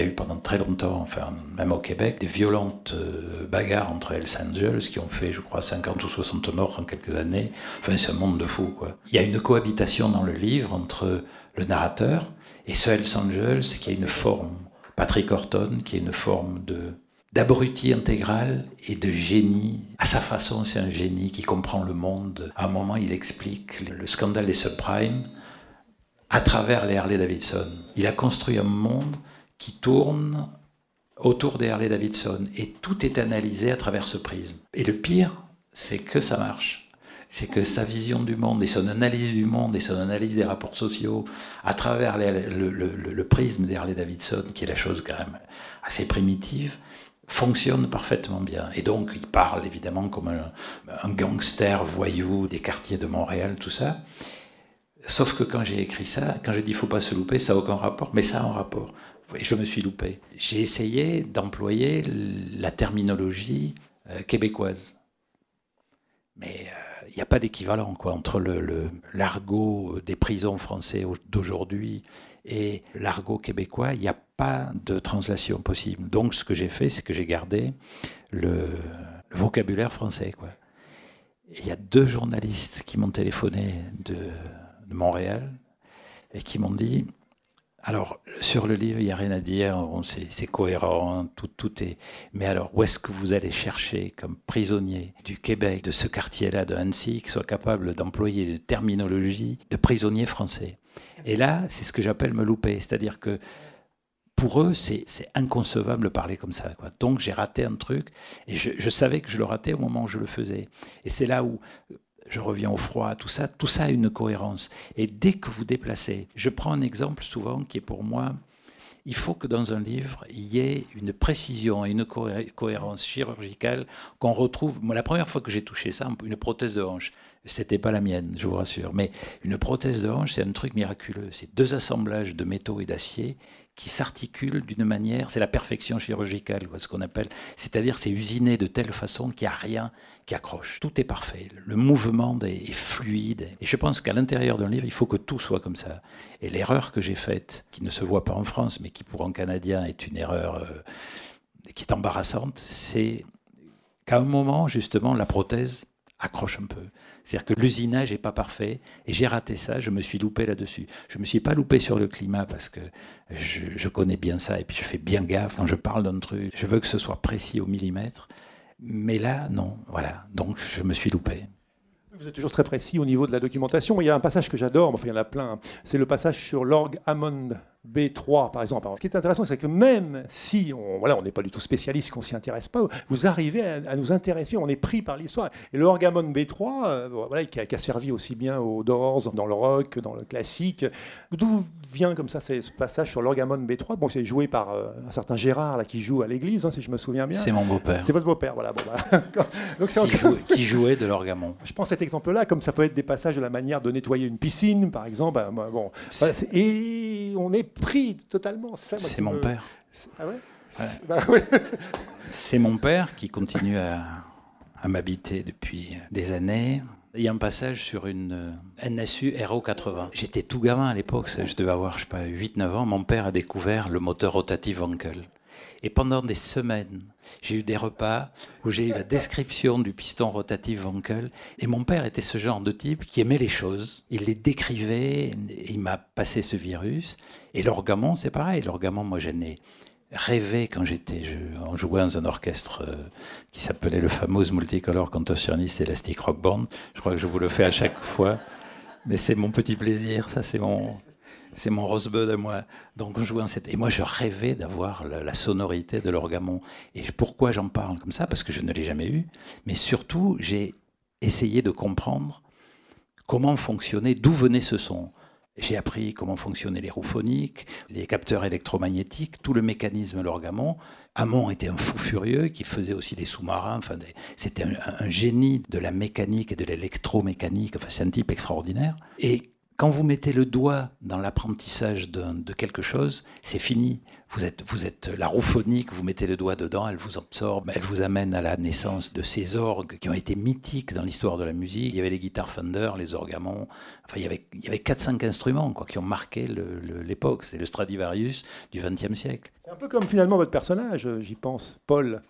a eu pendant très longtemps, enfin même au Québec, des violentes euh, bagarres entre Hells Angels qui ont fait, je crois, 50 ou 60 morts en quelques années. Enfin, c'est un monde de fous, quoi. Il y a une cohabitation dans le livre entre le narrateur et ce Hells Angels qui a une forme, Patrick Horton, qui est une forme de d'abruti intégral et de génie. À sa façon, c'est un génie qui comprend le monde. À un moment, il explique le scandale des subprimes à travers les Harley Davidson. Il a construit un monde qui tourne autour des Harley Davidson et tout est analysé à travers ce prisme. Et le pire, c'est que ça marche. C'est que sa vision du monde et son analyse du monde et son analyse des rapports sociaux à travers le, prisme des Harley Davidson, qui est la chose quand même assez primitive, fonctionne parfaitement bien. Et donc, il parle évidemment comme un gangster voyou des quartiers de Montréal, tout ça. Sauf que quand j'ai écrit ça, quand je dis faut pas se louper, ça n'a aucun rapport, mais ça a un rapport je me suis loupé. J'ai essayé d'employer la terminologie euh, québécoise. Mais il euh, n'y a pas d'équivalent quoi, entre le, l'argot des prisons français d'aujourd'hui et l'argot québécois. Il n'y a pas de translation possible. Donc ce que j'ai fait, c'est que j'ai gardé le, vocabulaire français. Il y a deux journalistes qui m'ont téléphoné de, de Montréal et qui m'ont dit alors, sur le livre, il n'y a rien à dire, c'est cohérent, tout, tout est. Mais alors, où est-ce que vous allez chercher comme prisonnier du Québec, de ce quartier-là, de Annecy, qui soit capable d'employer une terminologie de prisonnier français? Et là, c'est ce que j'appelle me louper. C'est-à-dire que pour eux, c'est inconcevable de parler comme ça. Donc, j'ai raté un truc, et je, je savais que je le ratais au moment où je le faisais. Et c'est là où je reviens au froid, tout ça, tout ça a une cohérence. Et dès que vous déplacez, je prends un exemple souvent qui est pour moi, il faut que dans un livre, il y ait une précision et une cohérence chirurgicale qu'on retrouve. Moi, la première fois que j'ai touché ça, une prothèse de hanche, c'était pas la mienne, je vous rassure, mais une prothèse de hanche, c'est un truc miraculeux. C'est deux assemblages de métaux et d'acier qui s'articulent d'une manière, c'est la perfection chirurgicale, ce qu'on appelle, c'est-à-dire c'est usiné de telle façon qu'il n'y a rien qui accroche. Tout est parfait, le mouvement est fluide. Et je pense qu'à l'intérieur d'un livre, il faut que tout soit comme ça. Et l'erreur que j'ai faite, qui ne se voit pas en France, mais qui pour un Canadien est une erreur euh, qui est embarrassante, c'est qu'à un moment, justement, la prothèse accroche un peu. C'est-à-dire que l'usinage n'est pas parfait, et j'ai raté ça, je me suis loupé là-dessus. Je ne me suis pas loupé sur le climat parce que je, connais bien ça, et puis je fais bien gaffe quand je parle d'un truc. Je veux que ce soit précis au millimètre, mais là, non, voilà. Donc je me suis loupé. Vous êtes toujours très précis au niveau de la documentation. Il y a un passage que j'adore, enfin il y en a plein, c'est le passage sur l'orgue Hammond B3, par exemple. Ce qui est intéressant, c'est que même si on voilà, on n'est pas du tout spécialiste, qu'on s'y intéresse pas, vous arrivez à, nous intéresser, on est pris par l'histoire. Et le Orgamon B3, euh, voilà, qui a, qui, a, servi aussi bien aux Doors, dans le rock, que dans le classique. D'où vient comme ça ce passage sur l'Orgamon B3 Bon, c'est joué par euh, un certain Gérard là, qui joue à l'église, hein, si je me souviens bien. C'est mon beau-père. C'est votre beau-père, voilà. Bon, bah, Donc, qui, encore... jouait, qui, jouait de l'orgamon. Je prends cet exemple-là, comme ça peut être des passages de la manière de nettoyer une piscine, par exemple. Bah, bon, voilà, et on est pris totalement. C'est mon père. Ah ouais, bah. C'est mon père qui continue à, à m'habiter depuis des années. Il y a un passage sur une NSU RO 80. J'étais tout gamin à l'époque, je devais avoir, je sais pas, 8-9 ans. Mon père a découvert le moteur rotatif Wankel. Et pendant des semaines, j'ai eu des repas où j'ai eu la description du piston rotatif Wankel. Et mon père était ce genre de type qui aimait les choses. Il les décrivait, il m'a passé ce virus. Et l'orgamon, c'est pareil. L'orgamon, moi, j'en ai rêvé quand j'étais, on jouait dans un orchestre euh, qui s'appelait le fameux Multicolor Contortionist Elastic Rock Band. Je crois que je vous le fais à chaque fois. Mais c'est mon petit plaisir, ça c'est mon, c'est mon rosebud à moi. Donc je en cette... Et moi je rêvais d'avoir la, sonorité de l'orgamon. Et pourquoi j'en parle comme ça? Parce que je ne l'ai jamais eu. Mais surtout, j'ai essayé de comprendre comment fonctionnait, d'où venait ce son. J'ai appris comment fonctionnaient les roues phoniques, les capteurs électromagnétiques, tout le mécanisme de l'orgamon. Hamon était un fou furieux qui faisait aussi des sous-marins. Enfin, c'était un, un, génie de la mécanique et de l'électromécanique. Enfin, c'est un type extraordinaire. Et quand vous mettez le doigt dans l'apprentissage de, quelque chose, c'est fini. Vous êtes, la roue phonique, vous mettez le doigt dedans, elle vous absorbe, elle vous amène à la naissance de ces orgues qui ont été mythiques dans l'histoire de la musique. Il y avait les guitares Fender, les orgamons, enfin il y avait, il y avait 4-5 instruments quoi, qui ont marqué l'époque. C'est le Stradivarius du XXe siècle. C'est un peu comme finalement votre personnage, j'y pense, Paul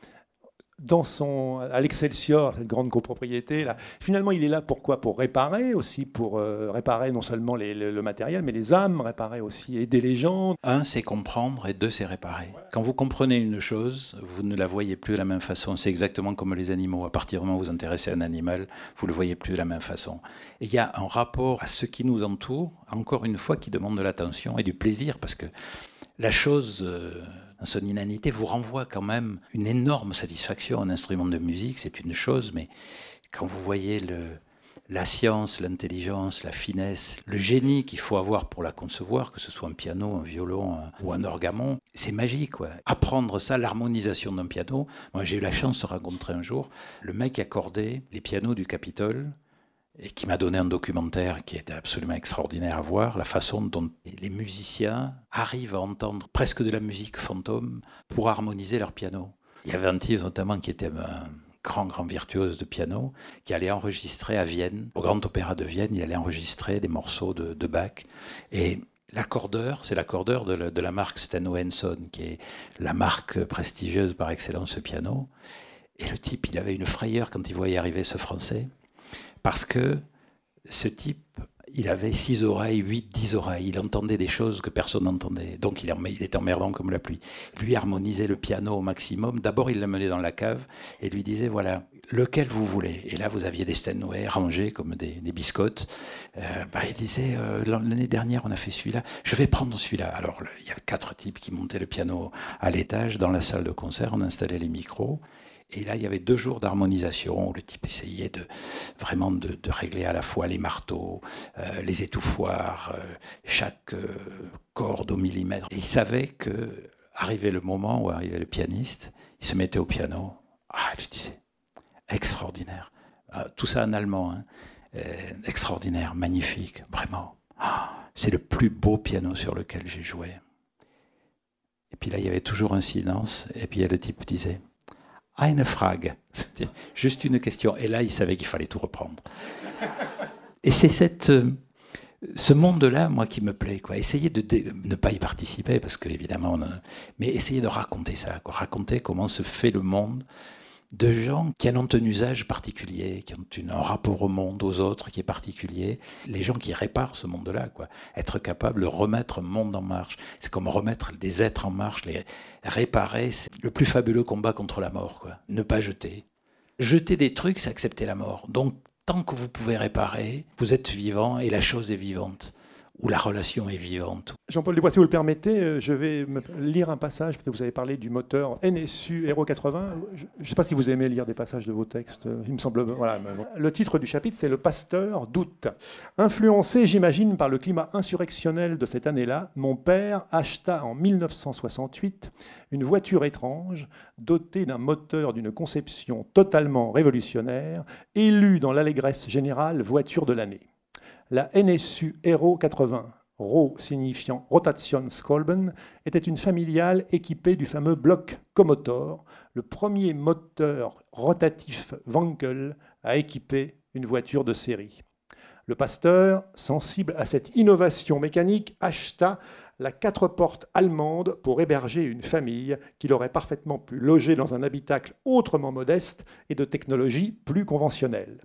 dans son, à l'Excelsior, cette grande copropriété, là, finalement, il est là pourquoi? Pour réparer aussi, pour euh, réparer non seulement le, matériel, mais les âmes, réparer aussi, aider les gens. Un, c'est comprendre, et deux, c'est réparer. Quand vous comprenez une chose, vous ne la voyez plus de la même façon. C'est exactement comme les animaux. À partir du moment où vous vous intéressez à un animal, vous le voyez plus de la même façon. Et il y a un rapport à ce qui nous entoure, encore une fois, qui demande de l'attention et du plaisir, parce que la chose... Euh, son inanité vous renvoie quand même une énorme satisfaction. Un instrument de musique, c'est une chose, mais quand vous voyez le, la science, l'intelligence, la finesse, le génie qu'il faut avoir pour la concevoir, que ce soit un piano, un violon ou un orgamon, c'est magique. Apprendre ça, l'harmonisation d'un piano. Moi, j'ai eu la chance de rencontrer un jour le mec qui accordait les pianos du Capitole et qui m'a donné un documentaire qui était absolument extraordinaire à voir, la façon dont les musiciens arrivent à entendre presque de la musique fantôme pour harmoniser leur piano. Il y avait un type notamment qui était un grand, grand virtuose de piano, qui allait enregistrer à Vienne, au Grand Opéra de Vienne, il allait enregistrer des morceaux de, Bach. Et L'accordeur, c'est l'accordeur de, de, la marque Steno Henson, qui est la marque prestigieuse par excellence ce piano. Et le type, il avait une frayeur quand il voyait arriver ce français. Parce que ce type, il avait six oreilles, huit, dix oreilles. Il entendait des choses que personne n'entendait. Donc il, était emmerdant comme la pluie. Lui harmonisait le piano au maximum. D'abord, il l'amenait dans la cave et lui disait voilà, lequel vous voulez? Et là, vous aviez des Steinway rangés comme des, biscottes. Euh, bah, il disait euh, l'année dernière, on a fait celui-là. Je vais prendre celui-là. Alors, il y avait quatre types qui montaient le piano à l'étage dans la salle de concert. On installait les micros. Et là, il y avait deux jours d'harmonisation où le type essayait de, vraiment de, régler à la fois les marteaux, euh, les étouffoirs, euh, chaque euh, corde au millimètre. Et il savait que arrivait le moment où arrivait le pianiste, il se mettait au piano. Ah, je disais, extraordinaire. Ah, tout ça en allemand, hein. extraordinaire, magnifique, vraiment. Ah, c'est le plus beau piano sur lequel j'ai joué. Et puis là, il y avait toujours un silence. Et puis le type disait Eine Frage. C'était juste une question. Et là, il savait qu'il fallait tout reprendre. Et c'est cette, euh, ce monde-là, moi, qui me plaît. Quoi. Essayer de ne pas y participer, parce que évidemment, mais essayer de raconter ça, raconter comment se fait le monde de gens qui en ont un usage particulier, qui ont un rapport au monde, aux autres qui est particulier, les gens qui réparent ce monde-là, quoi. Être capable de remettre un monde en marche, c'est comme remettre des êtres en marche, les réparer, c'est le plus fabuleux combat contre la mort, quoi. Ne pas jeter. Jeter des trucs, c'est accepter la mort. Donc, tant que vous pouvez réparer, vous êtes vivant et la chose est vivante où la relation est vivante. Jean-Paul Dubois, si vous le permettez, euh, je vais lire un passage. Vous avez parlé du moteur NSU Hero 80. Je ne sais pas si vous aimez lire des passages de vos textes. Euh, il me semble. Voilà. Le titre du chapitre, c'est Le pasteur doute. Influencé, j'imagine, par le climat insurrectionnel de cette année-là, mon père acheta en 1968 une voiture étrange dotée d'un moteur d'une conception totalement révolutionnaire, élue dans l'allégresse générale voiture de l'année la NSU Hero 80, RO signifiant Rotation Skolben, était une familiale équipée du fameux bloc Comotor, le premier moteur rotatif Wankel à équiper une voiture de série. Le pasteur, sensible à cette innovation mécanique, acheta la quatre portes allemande pour héberger une famille qu'il aurait parfaitement pu loger dans un habitacle autrement modeste et de technologie plus conventionnelle.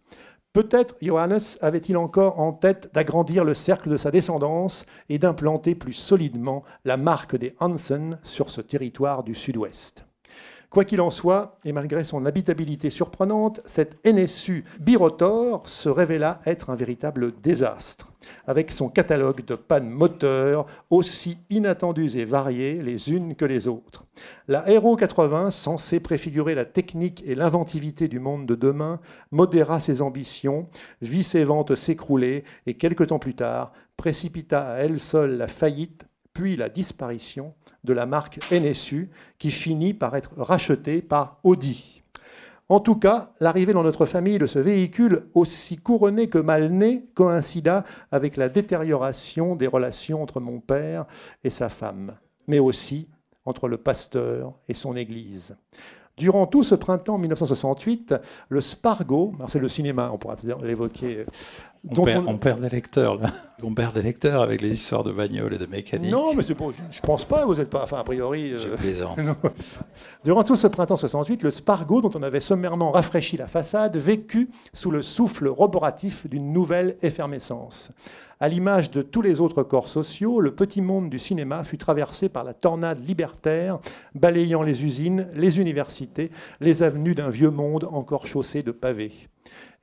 Peut-être Johannes avait-il encore en tête d'agrandir le cercle de sa descendance et d'implanter plus solidement la marque des Hansen sur ce territoire du sud-ouest. Quoi qu'il en soit, et malgré son habitabilité surprenante, cette NSU birotor se révéla être un véritable désastre, avec son catalogue de pannes moteurs aussi inattendues et variées les unes que les autres. La Aero 80, censée préfigurer la technique et l'inventivité du monde de demain, modéra ses ambitions, vit ses ventes s'écrouler et quelque temps plus tard précipita à elle seule la faillite puis la disparition de la marque NSU qui finit par être rachetée par Audi. En tout cas, l'arrivée dans notre famille de ce véhicule, aussi couronné que mal né, coïncida avec la détérioration des relations entre mon père et sa femme, mais aussi entre le pasteur et son église. Durant tout ce printemps 1968, le Spargo, c'est le cinéma, on pourra l'évoquer on, perd, des lecteurs, là. On perd des lecteurs avec les histoires de bagnoles et de mécanique. Non, mais bon, je pense pas, vous n'êtes pas. Enfin, a priori. Euh, plaisant. Durant tout ce printemps 68, le Spargo, dont on avait sommairement rafraîchi la façade, vécut sous le souffle roboratif d'une nouvelle effervescence. À l'image de tous les autres corps sociaux, le petit monde du cinéma fut traversé par la tornade libertaire, balayant les usines, les universités, les avenues d'un vieux monde encore chaussé de pavés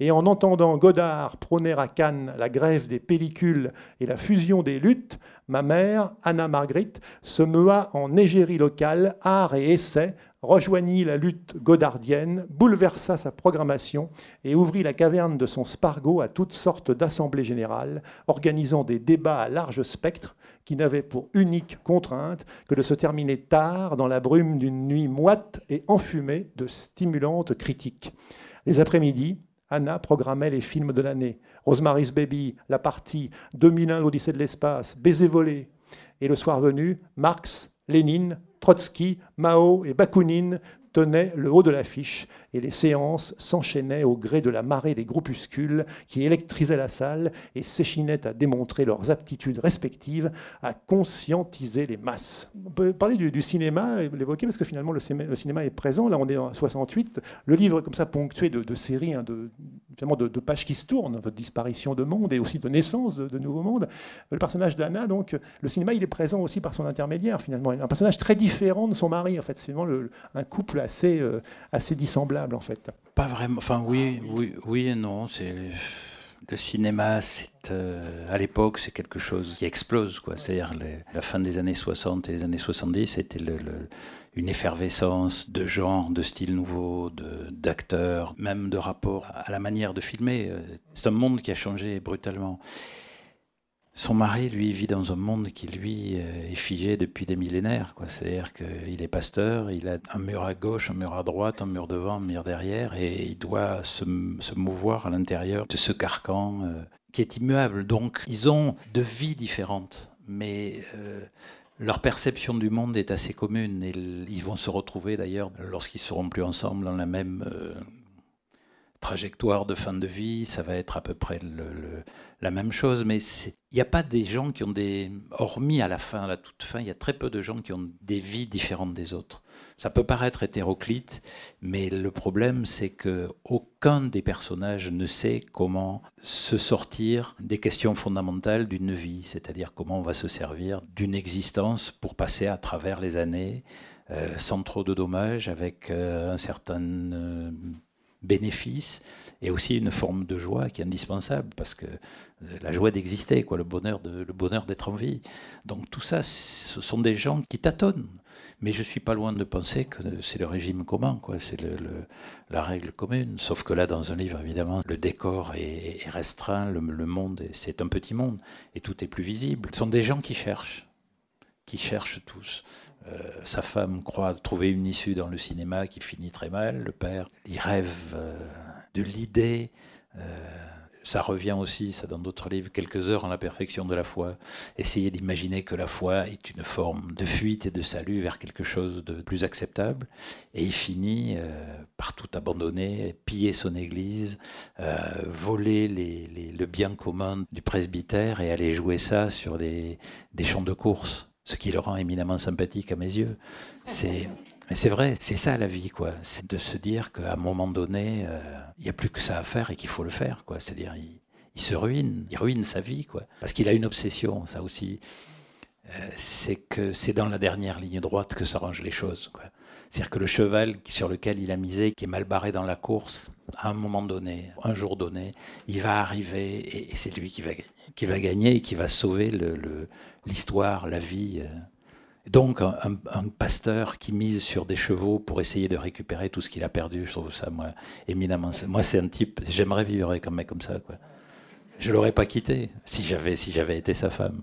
et en entendant Godard prôner à Cannes la grève des pellicules et la fusion des luttes, ma mère, Anna Marguerite, se meua en égérie locale, art et essai, rejoignit la lutte godardienne, bouleversa sa programmation et ouvrit la caverne de son Spargo à toutes sortes d'assemblées générales, organisant des débats à large spectre qui n'avaient pour unique contrainte que de se terminer tard dans la brume d'une nuit moite et enfumée de stimulantes critiques. Les après-midi, Anna programmait les films de l'année. Rosemary's Baby, La Partie, 2001, l'Odyssée de l'espace, Baiser volé. Et le soir venu, Marx, Lénine, Trotsky, Mao et Bakounine tenaient le haut de l'affiche et les séances s'enchaînaient au gré de la marée des groupuscules qui électrisaient la salle et s'échinaient à démontrer leurs aptitudes respectives à conscientiser les masses. On peut parler du, cinéma, l'évoquer, parce que finalement le, cinéma est présent. Là, on est en 68. Le livre, comme ça, ponctué de, séries, hein, de, de, pages qui se tournent, votre disparition de monde et aussi de naissance de, nouveaux mondes. Le personnage d'Anna, donc, le cinéma, il est présent aussi par son intermédiaire, finalement. Un personnage très différent de son mari, en fait. C'est vraiment un couple assez, euh, assez dissemblable en fait. Pas vraiment. Enfin, oui, oui, oui et non. C'est le cinéma, c'est euh, à l'époque, c'est quelque chose qui explose. Quoi. C'est-à-dire la fin des années 60 et les années 70, c'était une effervescence de genre, de style nouveau, d'acteurs, même de rapport à la manière de filmer. Euh, c'est un monde qui a changé brutalement. Son mari, lui, vit dans un monde qui, lui, euh, est figé depuis des millénaires. C'est-à-dire qu'il est pasteur, il a un mur à gauche, un mur à droite, un mur devant, un mur derrière, et il doit se, mouvoir à l'intérieur de ce carcan euh, qui est immuable. Donc, ils ont de vies différentes, mais euh, leur perception du monde est assez commune. Et ils vont se retrouver, d'ailleurs, lorsqu'ils seront plus ensemble, dans la même trajectoire de fin de vie, ça va être à peu près la même chose, mais il n'y a pas des gens qui ont des... Hormis à la fin, à la toute fin, il y a très peu de gens qui ont des vies différentes des autres. Ça peut paraître hétéroclite, mais le problème, c'est que aucun des personnages ne sait comment se sortir des questions fondamentales d'une vie, c'est-à-dire comment on va se servir d'une existence pour passer à travers les années, euh, sans trop de dommages, avec euh, un certain... Euh, bénéfice et aussi une forme de joie qui est indispensable parce que euh, la joie d'exister, quoi, le bonheur de, le bonheur d'être en vie. Donc tout ça, ce sont des gens qui tâtonnent. Mais je suis pas loin de penser que c'est le régime commun, quoi. C'est le, la règle commune. Sauf que là, dans un livre, évidemment, le décor est, restreint, le, le monde, c'est un petit monde, et tout est plus visible. Ce sont des gens qui cherchent, qui cherchent tous. Euh, sa femme croit trouver une issue dans le cinéma qui finit très mal. Le père, il rêve euh, de l'idée. Euh, ça revient aussi, ça dans d'autres livres, quelques heures en la perfection de la foi. Essayer d'imaginer que la foi est une forme de fuite et de salut vers quelque chose de plus acceptable. Et il finit par tout abandonner, piller son église, voler le bien commun du presbytère et aller jouer ça sur des, des champs de course, ce qui le rend éminemment sympathique à mes yeux. C'est c'est vrai, c'est ça la vie, quoi. C'est de se dire qu'à un moment donné, euh, il n'y a plus que ça à faire et qu'il faut le faire, quoi. C'est-à-dire, il, se ruine, il ruine sa vie, quoi. Parce qu'il a une obsession, ça aussi. Euh, c'est que c'est dans la dernière ligne droite que s'arrangent les choses, quoi. C'est-à-dire que le cheval sur lequel il a misé, qui est mal barré dans la course, à un moment donné, un jour donné, il va arriver et, c'est lui qui va, qui va gagner et qui va sauver l'histoire, la vie. Euh, donc, un, pasteur qui mise sur des chevaux pour essayer de récupérer tout ce qu'il a perdu, je trouve ça, moi, éminemment. Moi, c'est un type, j'aimerais vivre avec un mec comme ça, quoi. Je l'aurais pas quitté si j'avais si j'avais été sa femme.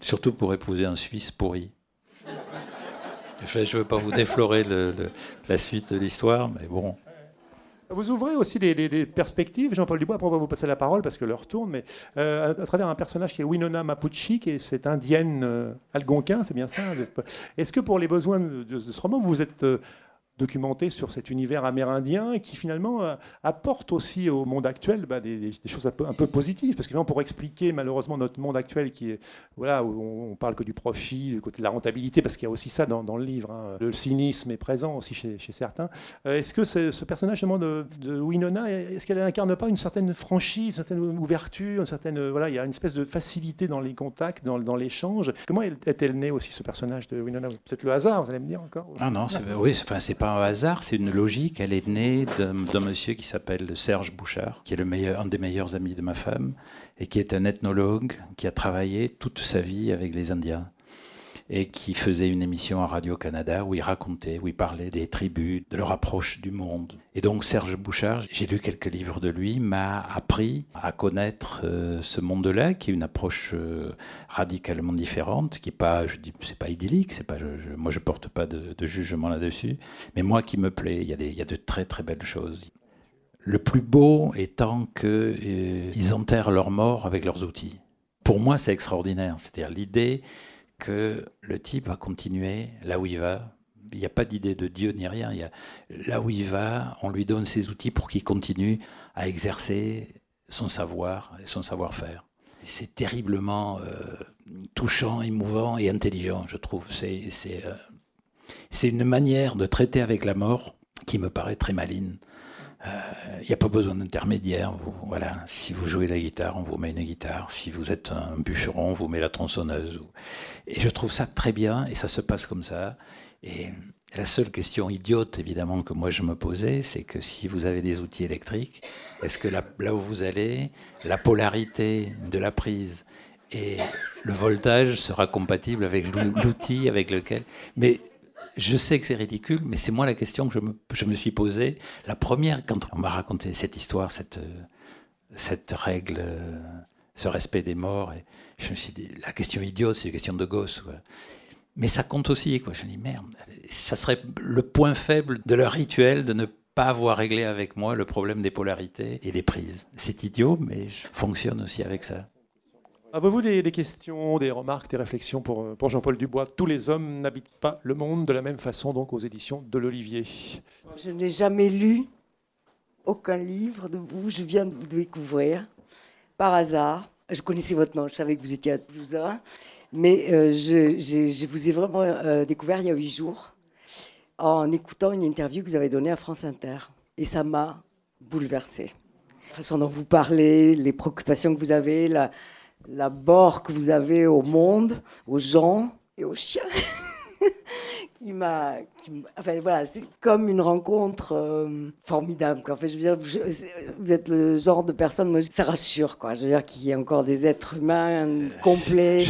Surtout pour épouser un Suisse pourri. Je ne veux pas vous déflorer la suite de l'histoire, mais bon. Vous ouvrez aussi des, perspectives, Jean-Paul Dubois, après on va vous passer la parole? Parce que l'heure tourne, mais euh, à, travers un personnage qui est Winona Mapuche, qui est cette indienne euh, algonquin, c'est bien ça? Est-ce que pour les besoins de, ce roman, vous êtes euh, documenté sur cet univers amérindien qui finalement euh, apporte aussi au monde actuel bah, des, choses un peu, positives. Parce que pour expliquer malheureusement notre monde actuel qui est, voilà, où on parle que du profit, du côté de la rentabilité, parce qu'il y a aussi ça dans, le livre, hein. le cynisme est présent aussi chez, certains. Euh, est-ce que ce personnage de, de Winona, est-ce qu'elle incarne pas une certaine franchise, une certaine ouverture, une certaine, voilà, il y a une espèce de facilité dans les contacts, dans, dans l'échange. Comment est-elle née aussi ce personnage de Winona? Peut-être le hasard, vous allez me dire encore Ah non, oui, enfin, c'est pas un hasard, c'est une logique. Elle est née d'un monsieur qui s'appelle Serge Bouchard, qui est le meilleur, un des meilleurs amis de ma femme, et qui est un ethnologue qui a travaillé toute sa vie avec les Indiens et qui faisait une émission à Radio-Canada où il racontait, où il parlait des tribus, de leur approche du monde. Et donc Serge Bouchard, j'ai lu quelques livres de lui, m'a appris à connaître euh, ce monde-là, qui est une approche euh, radicalement différente, qui n'est pas, je dis, c'est pas idyllique, c'est pas, je, moi je porte pas de, jugement là-dessus, mais moi qui me plaît, il y, a y a de très très belles choses. Le plus beau étant qu'ils euh, enterrent leurs morts avec leurs outils. Pour moi, c'est extraordinaire. C'est-à-dire l'idée que le type va continuer là où il va. Il n'y a pas d'idée de Dieu ni rien. Là où il va, on lui donne ses outils pour qu'il continue à exercer son savoir et son savoir-faire. C'est terriblement euh, touchant, émouvant et intelligent, je trouve. Euh, c'est une manière de traiter avec la mort qui me paraît très maligne. Il euh, n'y a pas besoin d'intermédiaire. Voilà, si vous jouez la guitare, on vous met une guitare. Si vous êtes un bûcheron, on vous met la tronçonneuse. Et je trouve ça très bien, et ça se passe comme ça. Et la seule question idiote, évidemment, que moi je me posais, c'est que si vous avez des outils électriques, est-ce que là, là où vous allez, la polarité de la prise et le voltage sera compatible avec l'outil avec lequel. Mais je sais que c'est ridicule, mais c'est moi la question que je me, suis posée. La première, quand on m'a raconté cette histoire, cette, règle, ce respect des morts, je me suis dit, la question idiote, c'est une question de gosse. Mais ça compte aussi. Quoi. Je me dis, merde, ça serait le point faible de leur rituel de ne pas avoir réglé avec moi le problème des polarités et des prises. C'est idiot, mais je fonctionne aussi avec ça. Avez-vous des, questions, des remarques, des réflexions pour, Jean-Paul Dubois? Tous les hommes n'habitent pas le monde de la même façon, donc aux éditions de l'Olivier. Je n'ai jamais lu aucun livre de vous. Je viens de vous découvrir par hasard. Je connaissais votre nom, je savais que vous étiez à Toulouse, mais euh, je, vous ai vraiment euh, découvert il y a huit jours en écoutant une interview que vous avez donnée à France Inter. Et ça m'a bouleversée. La façon dont vous parlez, les préoccupations que vous avez, la, l'abord que vous avez au monde, aux gens et aux chiens. qui m'a, enfin voilà, c'est comme une rencontre euh, formidable. En fait, je veux dire, vous êtes le genre de personne, moi, ça rassure, quoi. Je veux dire qu'il y a encore des êtres humains complets.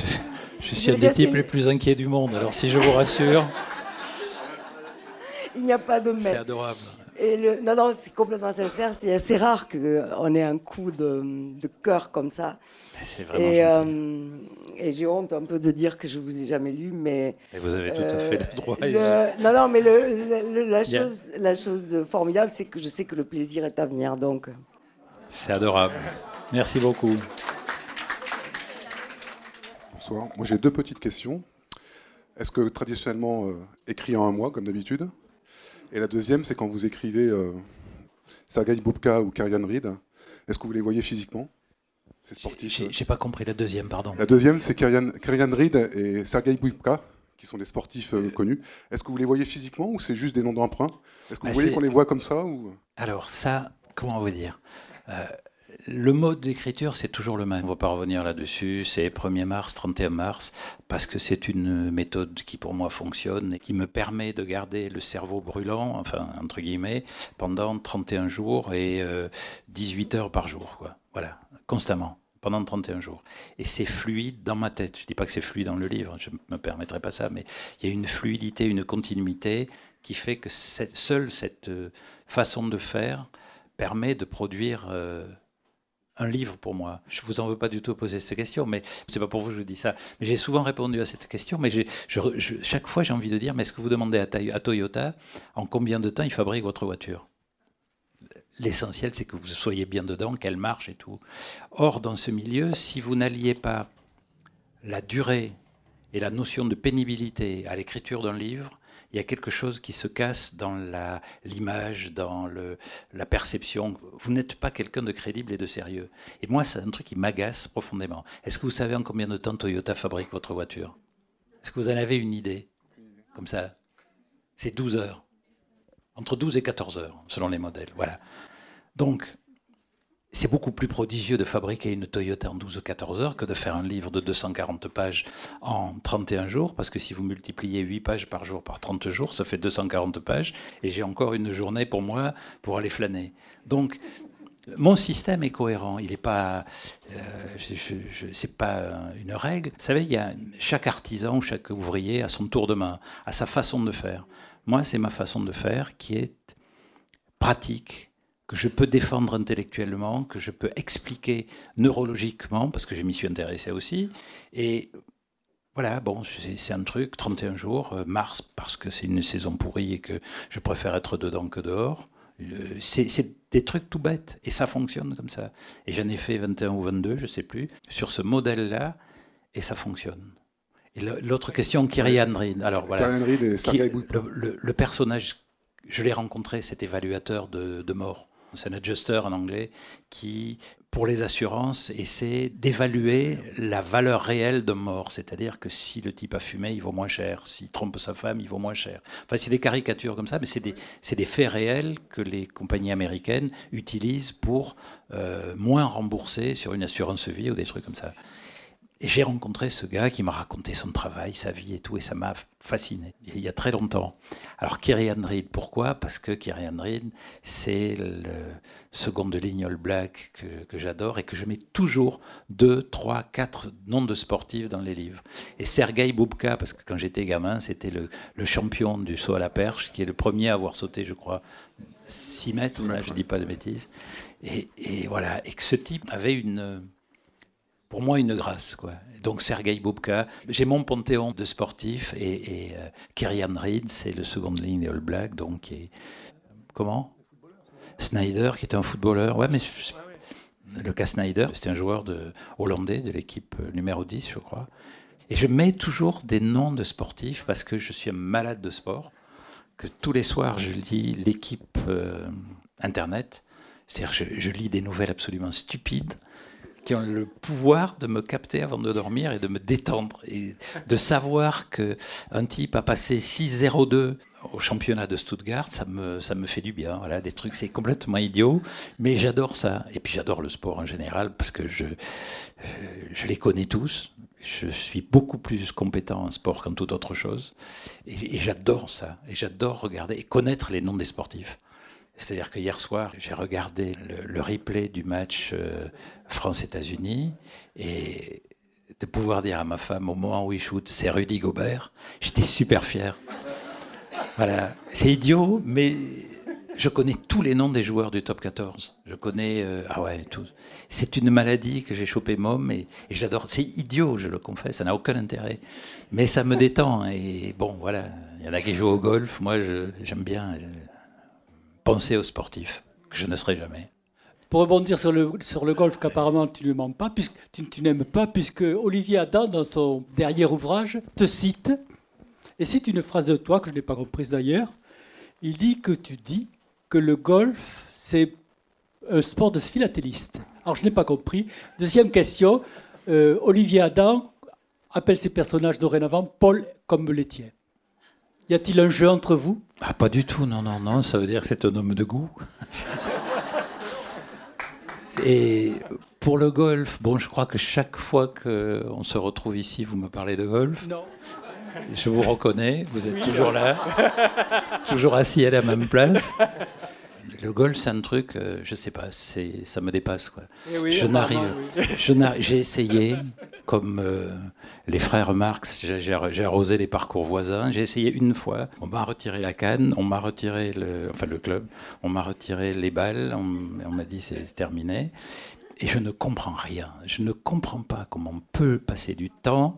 Je, suis un des types les plus inquiets du monde. Alors si je vous rassure, il n'y a pas de C'est adorable. Et le, non, non, c'est complètement sincère. C'est assez rare qu'on ait un coup de, de cœur comme ça. C'est vraiment et, euh, et j'ai honte un peu de dire que je vous ai jamais lu, mais. Et vous avez tout à fait le droit. non, non, mais le, la, chose, la chose de formidable, c'est que je sais que le plaisir est à venir. Donc, C'est adorable. Merci beaucoup. Bonsoir. Moi, j'ai deux petites questions. Est-ce que traditionnellement, euh, écrit en un mois, comme d'habitude? Et la deuxième, c'est quand vous écrivez euh, Sergei Boubka ou Karian Reed, est-ce que vous les voyez physiquement? Ces sportifs J'ai pas compris la deuxième, pardon. La deuxième, c'est Karian, Reed et Sergei Boubka, qui sont des sportifs euh, connus. Est-ce que vous les voyez physiquement ou c'est juste des noms d'emprunt? Est-ce que vous bah, voyez qu'on les voit comme ça ou... Alors ça, comment vous dire? Le mode d'écriture, c'est toujours le même. On ne va pas revenir là-dessus. C'est 1er mars, 31 mars, parce que c'est une méthode qui pour moi fonctionne et qui me permet de garder le cerveau brûlant, enfin, entre guillemets, pendant 31 jours et 18 euh, heures par jour. Voilà, constamment pendant 31 jours. Et c'est fluide dans ma tête. Je ne dis pas que c'est fluide dans le livre, je ne me permettrai pas ça, mais il y a une fluidité, une continuité qui fait que seule cette euh, façon de faire permet de produire euh, un livre pour moi Je vous en veux pas du tout poser cette question, mais c'est pas pour vous que je dis ça. J'ai souvent répondu à cette question, mais chaque fois j'ai envie de dire, mais est-ce que vous demandez à, Toyota en combien de temps il fabrique votre voiture? L'essentiel, c'est que vous soyez bien dedans, qu'elle marche et tout. Or, dans ce milieu, si vous n'alliez pas la durée et la notion de pénibilité à l'écriture d'un livre, il y a quelque chose qui se casse dans l'image, dans la perception. Vous n'êtes pas quelqu'un de crédible et de sérieux. Et moi, c'est un truc qui m'agace profondément. Est-ce que vous savez en combien de temps Toyota fabrique votre voiture? Est-ce que vous en avez une idée? Comme ça C'est 12 heures. Entre 12 et 14 heures, selon les modèles. Voilà. Donc, c'est beaucoup plus prodigieux de fabriquer une Toyota en 12 ou 14 heures que de faire un livre de 240 pages en 31 jours, parce que si vous multipliez 8 pages par jour par 30 jours, ça fait 240 pages, et j'ai encore une journée pour moi pour aller flâner. Donc, mon système est cohérent, il n'est pas, euh, pas une règle. Vous savez, il y a chaque artisan ou chaque ouvrier a son tour de main, a sa façon de faire. Moi, c'est ma façon de faire qui est pratique, que je peux défendre intellectuellement, que je peux expliquer neurologiquement, parce que je m'y suis intéressé aussi. Et voilà, bon, c'est un truc, 31 jours, euh, mars, parce que c'est une saison pourrie et que je préfère être dedans que dehors. C'est des trucs tout bêtes, et ça fonctionne comme ça. Et j'en ai fait 21 ou 22, je ne sais plus, sur ce modèle-là, et ça fonctionne. Et l'autre question, Kyrian Reed. Alors voilà, Reed et le, le, personnage, je l'ai rencontré, cet évaluateur de, de mort c'est un adjuster en anglais, qui, pour les assurances, essaie d'évaluer la valeur réelle d'un mort. C'est-à-dire que si le type a fumé, il vaut moins cher. S'il trompe sa femme, il vaut moins cher. Enfin, c'est des caricatures comme ça, mais c'est des, des, faits réels que les compagnies américaines utilisent pour euh, moins rembourser sur une assurance vie ou des trucs comme ça. Et j'ai rencontré ce gars qui m'a raconté son travail, sa vie et tout, et ça m'a fasciné, il y a très longtemps. Alors Kirian Reed, pourquoi? Parce que Kirian Reed, c'est le second de ligne All Black que, j'adore et que je mets toujours deux, trois, quatre noms de sportifs dans les livres. Et Sergei Boubka, parce que quand j'étais gamin, c'était le, champion du saut à la perche, qui est le premier à avoir sauté, je crois, 6 mètres, je ne dis pas de bêtises. Et, et voilà, et que ce type avait une pour moi une grâce. Donc Sergei Boubka, j'ai mon panthéon de sportifs et, et euh, Kirian Reed, c'est le second ligne des All Blacks, donc comment? Snyder, qui est un footballeur. Ouais, mais le cas Snyder, c'était un joueur de, hollandais de l'équipe euh, numéro 10, je crois. Et je mets toujours des noms de sportifs parce que je suis un malade de sport, que tous les soirs je lis l'équipe euh, Internet. C'est-à-dire je, je lis des nouvelles absolument stupides qui ont le pouvoir de me capter avant de dormir et de me détendre. Et de savoir qu'un type a passé 6-0-2 au championnat de Stuttgart, ça me, ça me fait du bien. Voilà, des trucs, c'est complètement idiot, mais j'adore ça. Et puis j'adore le sport en général parce que je, je, les connais tous. Je suis beaucoup plus compétent en sport qu'en toute autre chose. Et, et j'adore ça. Et j'adore regarder et connaître les noms des sportifs. C'est-à-dire que hier soir, j'ai regardé le, replay du match euh, France-États-Unis et de pouvoir dire à ma femme au moment où il shoot, c'est Rudy Gobert, j'étais super fier. Voilà, c'est idiot, mais je connais tous les noms des joueurs du top 14. Je connais, euh, ah ouais, tout. C'est une maladie que j'ai chopé môme et, et j'adore. C'est idiot, je le confesse, ça n'a aucun intérêt. Mais ça me détend et bon, voilà. Il y en a qui jouent au golf, moi j'aime bien penser aux sportifs, que je ne serai jamais. pour rebondir sur le, sur le golf qu'apparemment tu ne pas, puisque tu, n'aimes pas, puisque Olivier Adam, dans son dernier ouvrage, te cite, et cite une phrase de toi que je n'ai pas comprise d'ailleurs. Il dit que tu dis que le golf, c'est un sport de philatéliste. Alors je n'ai pas compris. Deuxième question, euh, Olivier Adam appelle ses personnages dorénavant Paul comme les. Y a-t-il un jeu entre vous? Ah, Pas du tout, non, non, non. Ça veut dire que c'est un homme de goût. Et pour le golf, bon, je crois que chaque fois qu'on se retrouve ici, vous me parlez de golf. Non. Je vous reconnais, vous êtes toujours là, toujours assis à la même place. Le golf, c'est un truc, euh, je sais pas, ça me dépasse. Quoi. Eh je n'arrive, je j'ai essayé, comme euh, les frères Marx, j'ai, arrosé les parcours voisins. J'ai essayé une fois. On m'a retiré la canne, on m'a retiré le, enfin le club, on m'a retiré les balles, on, on m'a dit c'est terminé. Et je ne comprends rien. Je ne comprends pas comment on peut passer du temps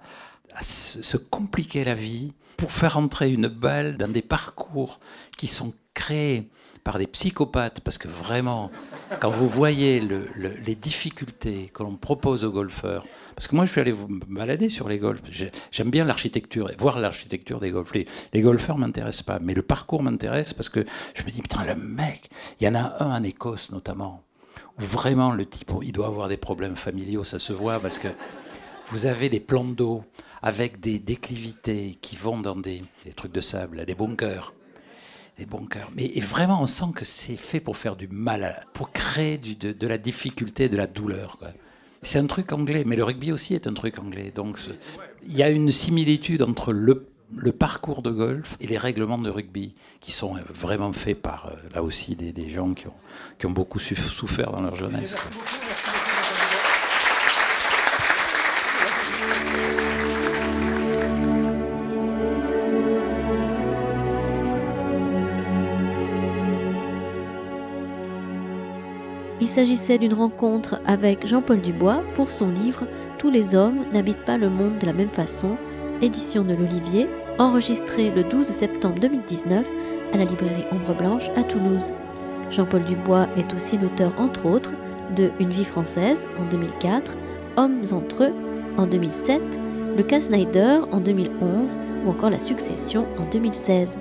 à se compliquer la vie pour faire entrer une balle dans des parcours qui sont créés par des psychopathes, parce que vraiment, quand vous voyez les difficultés que l'on propose aux golfeurs, parce que moi je suis allé vous balader sur les golfs, j'aime bien l'architecture, voir l'architecture des golfs. Les, golfeurs m'intéressent pas, mais le parcours m'intéresse parce que je me dis, putain, le mec, il y en a un en Écosse notamment, où vraiment le type, il doit avoir des problèmes familiaux, ça se voit, parce que vous avez des plans d'eau avec des déclivités qui vont dans des trucs de sable, des bunkers les bons. Mais vraiment, on sent que c'est fait pour faire du mal, pour créer de, la difficulté, de la douleur. C'est un truc anglais, mais le rugby aussi est un truc anglais. Donc il y a une similitude entre le, parcours de golf et les règlements de rugby, qui sont vraiment faits par, euh, là aussi, des, gens qui ont beaucoup souffert dans leur jeunesse. Il s'agissait d'une rencontre avec Jean-Paul Dubois pour son livre Tous les hommes n'habitent pas le monde de la même façon, édition de l'Olivier, enregistré le 12 septembre 2019 à la librairie Ombre Blanche à Toulouse. Jean-Paul Dubois est aussi l'auteur, entre autres, de Une vie française en 2004, Hommes entre eux en 2007, Le cas Snyder en 2011 ou encore La succession en 2016.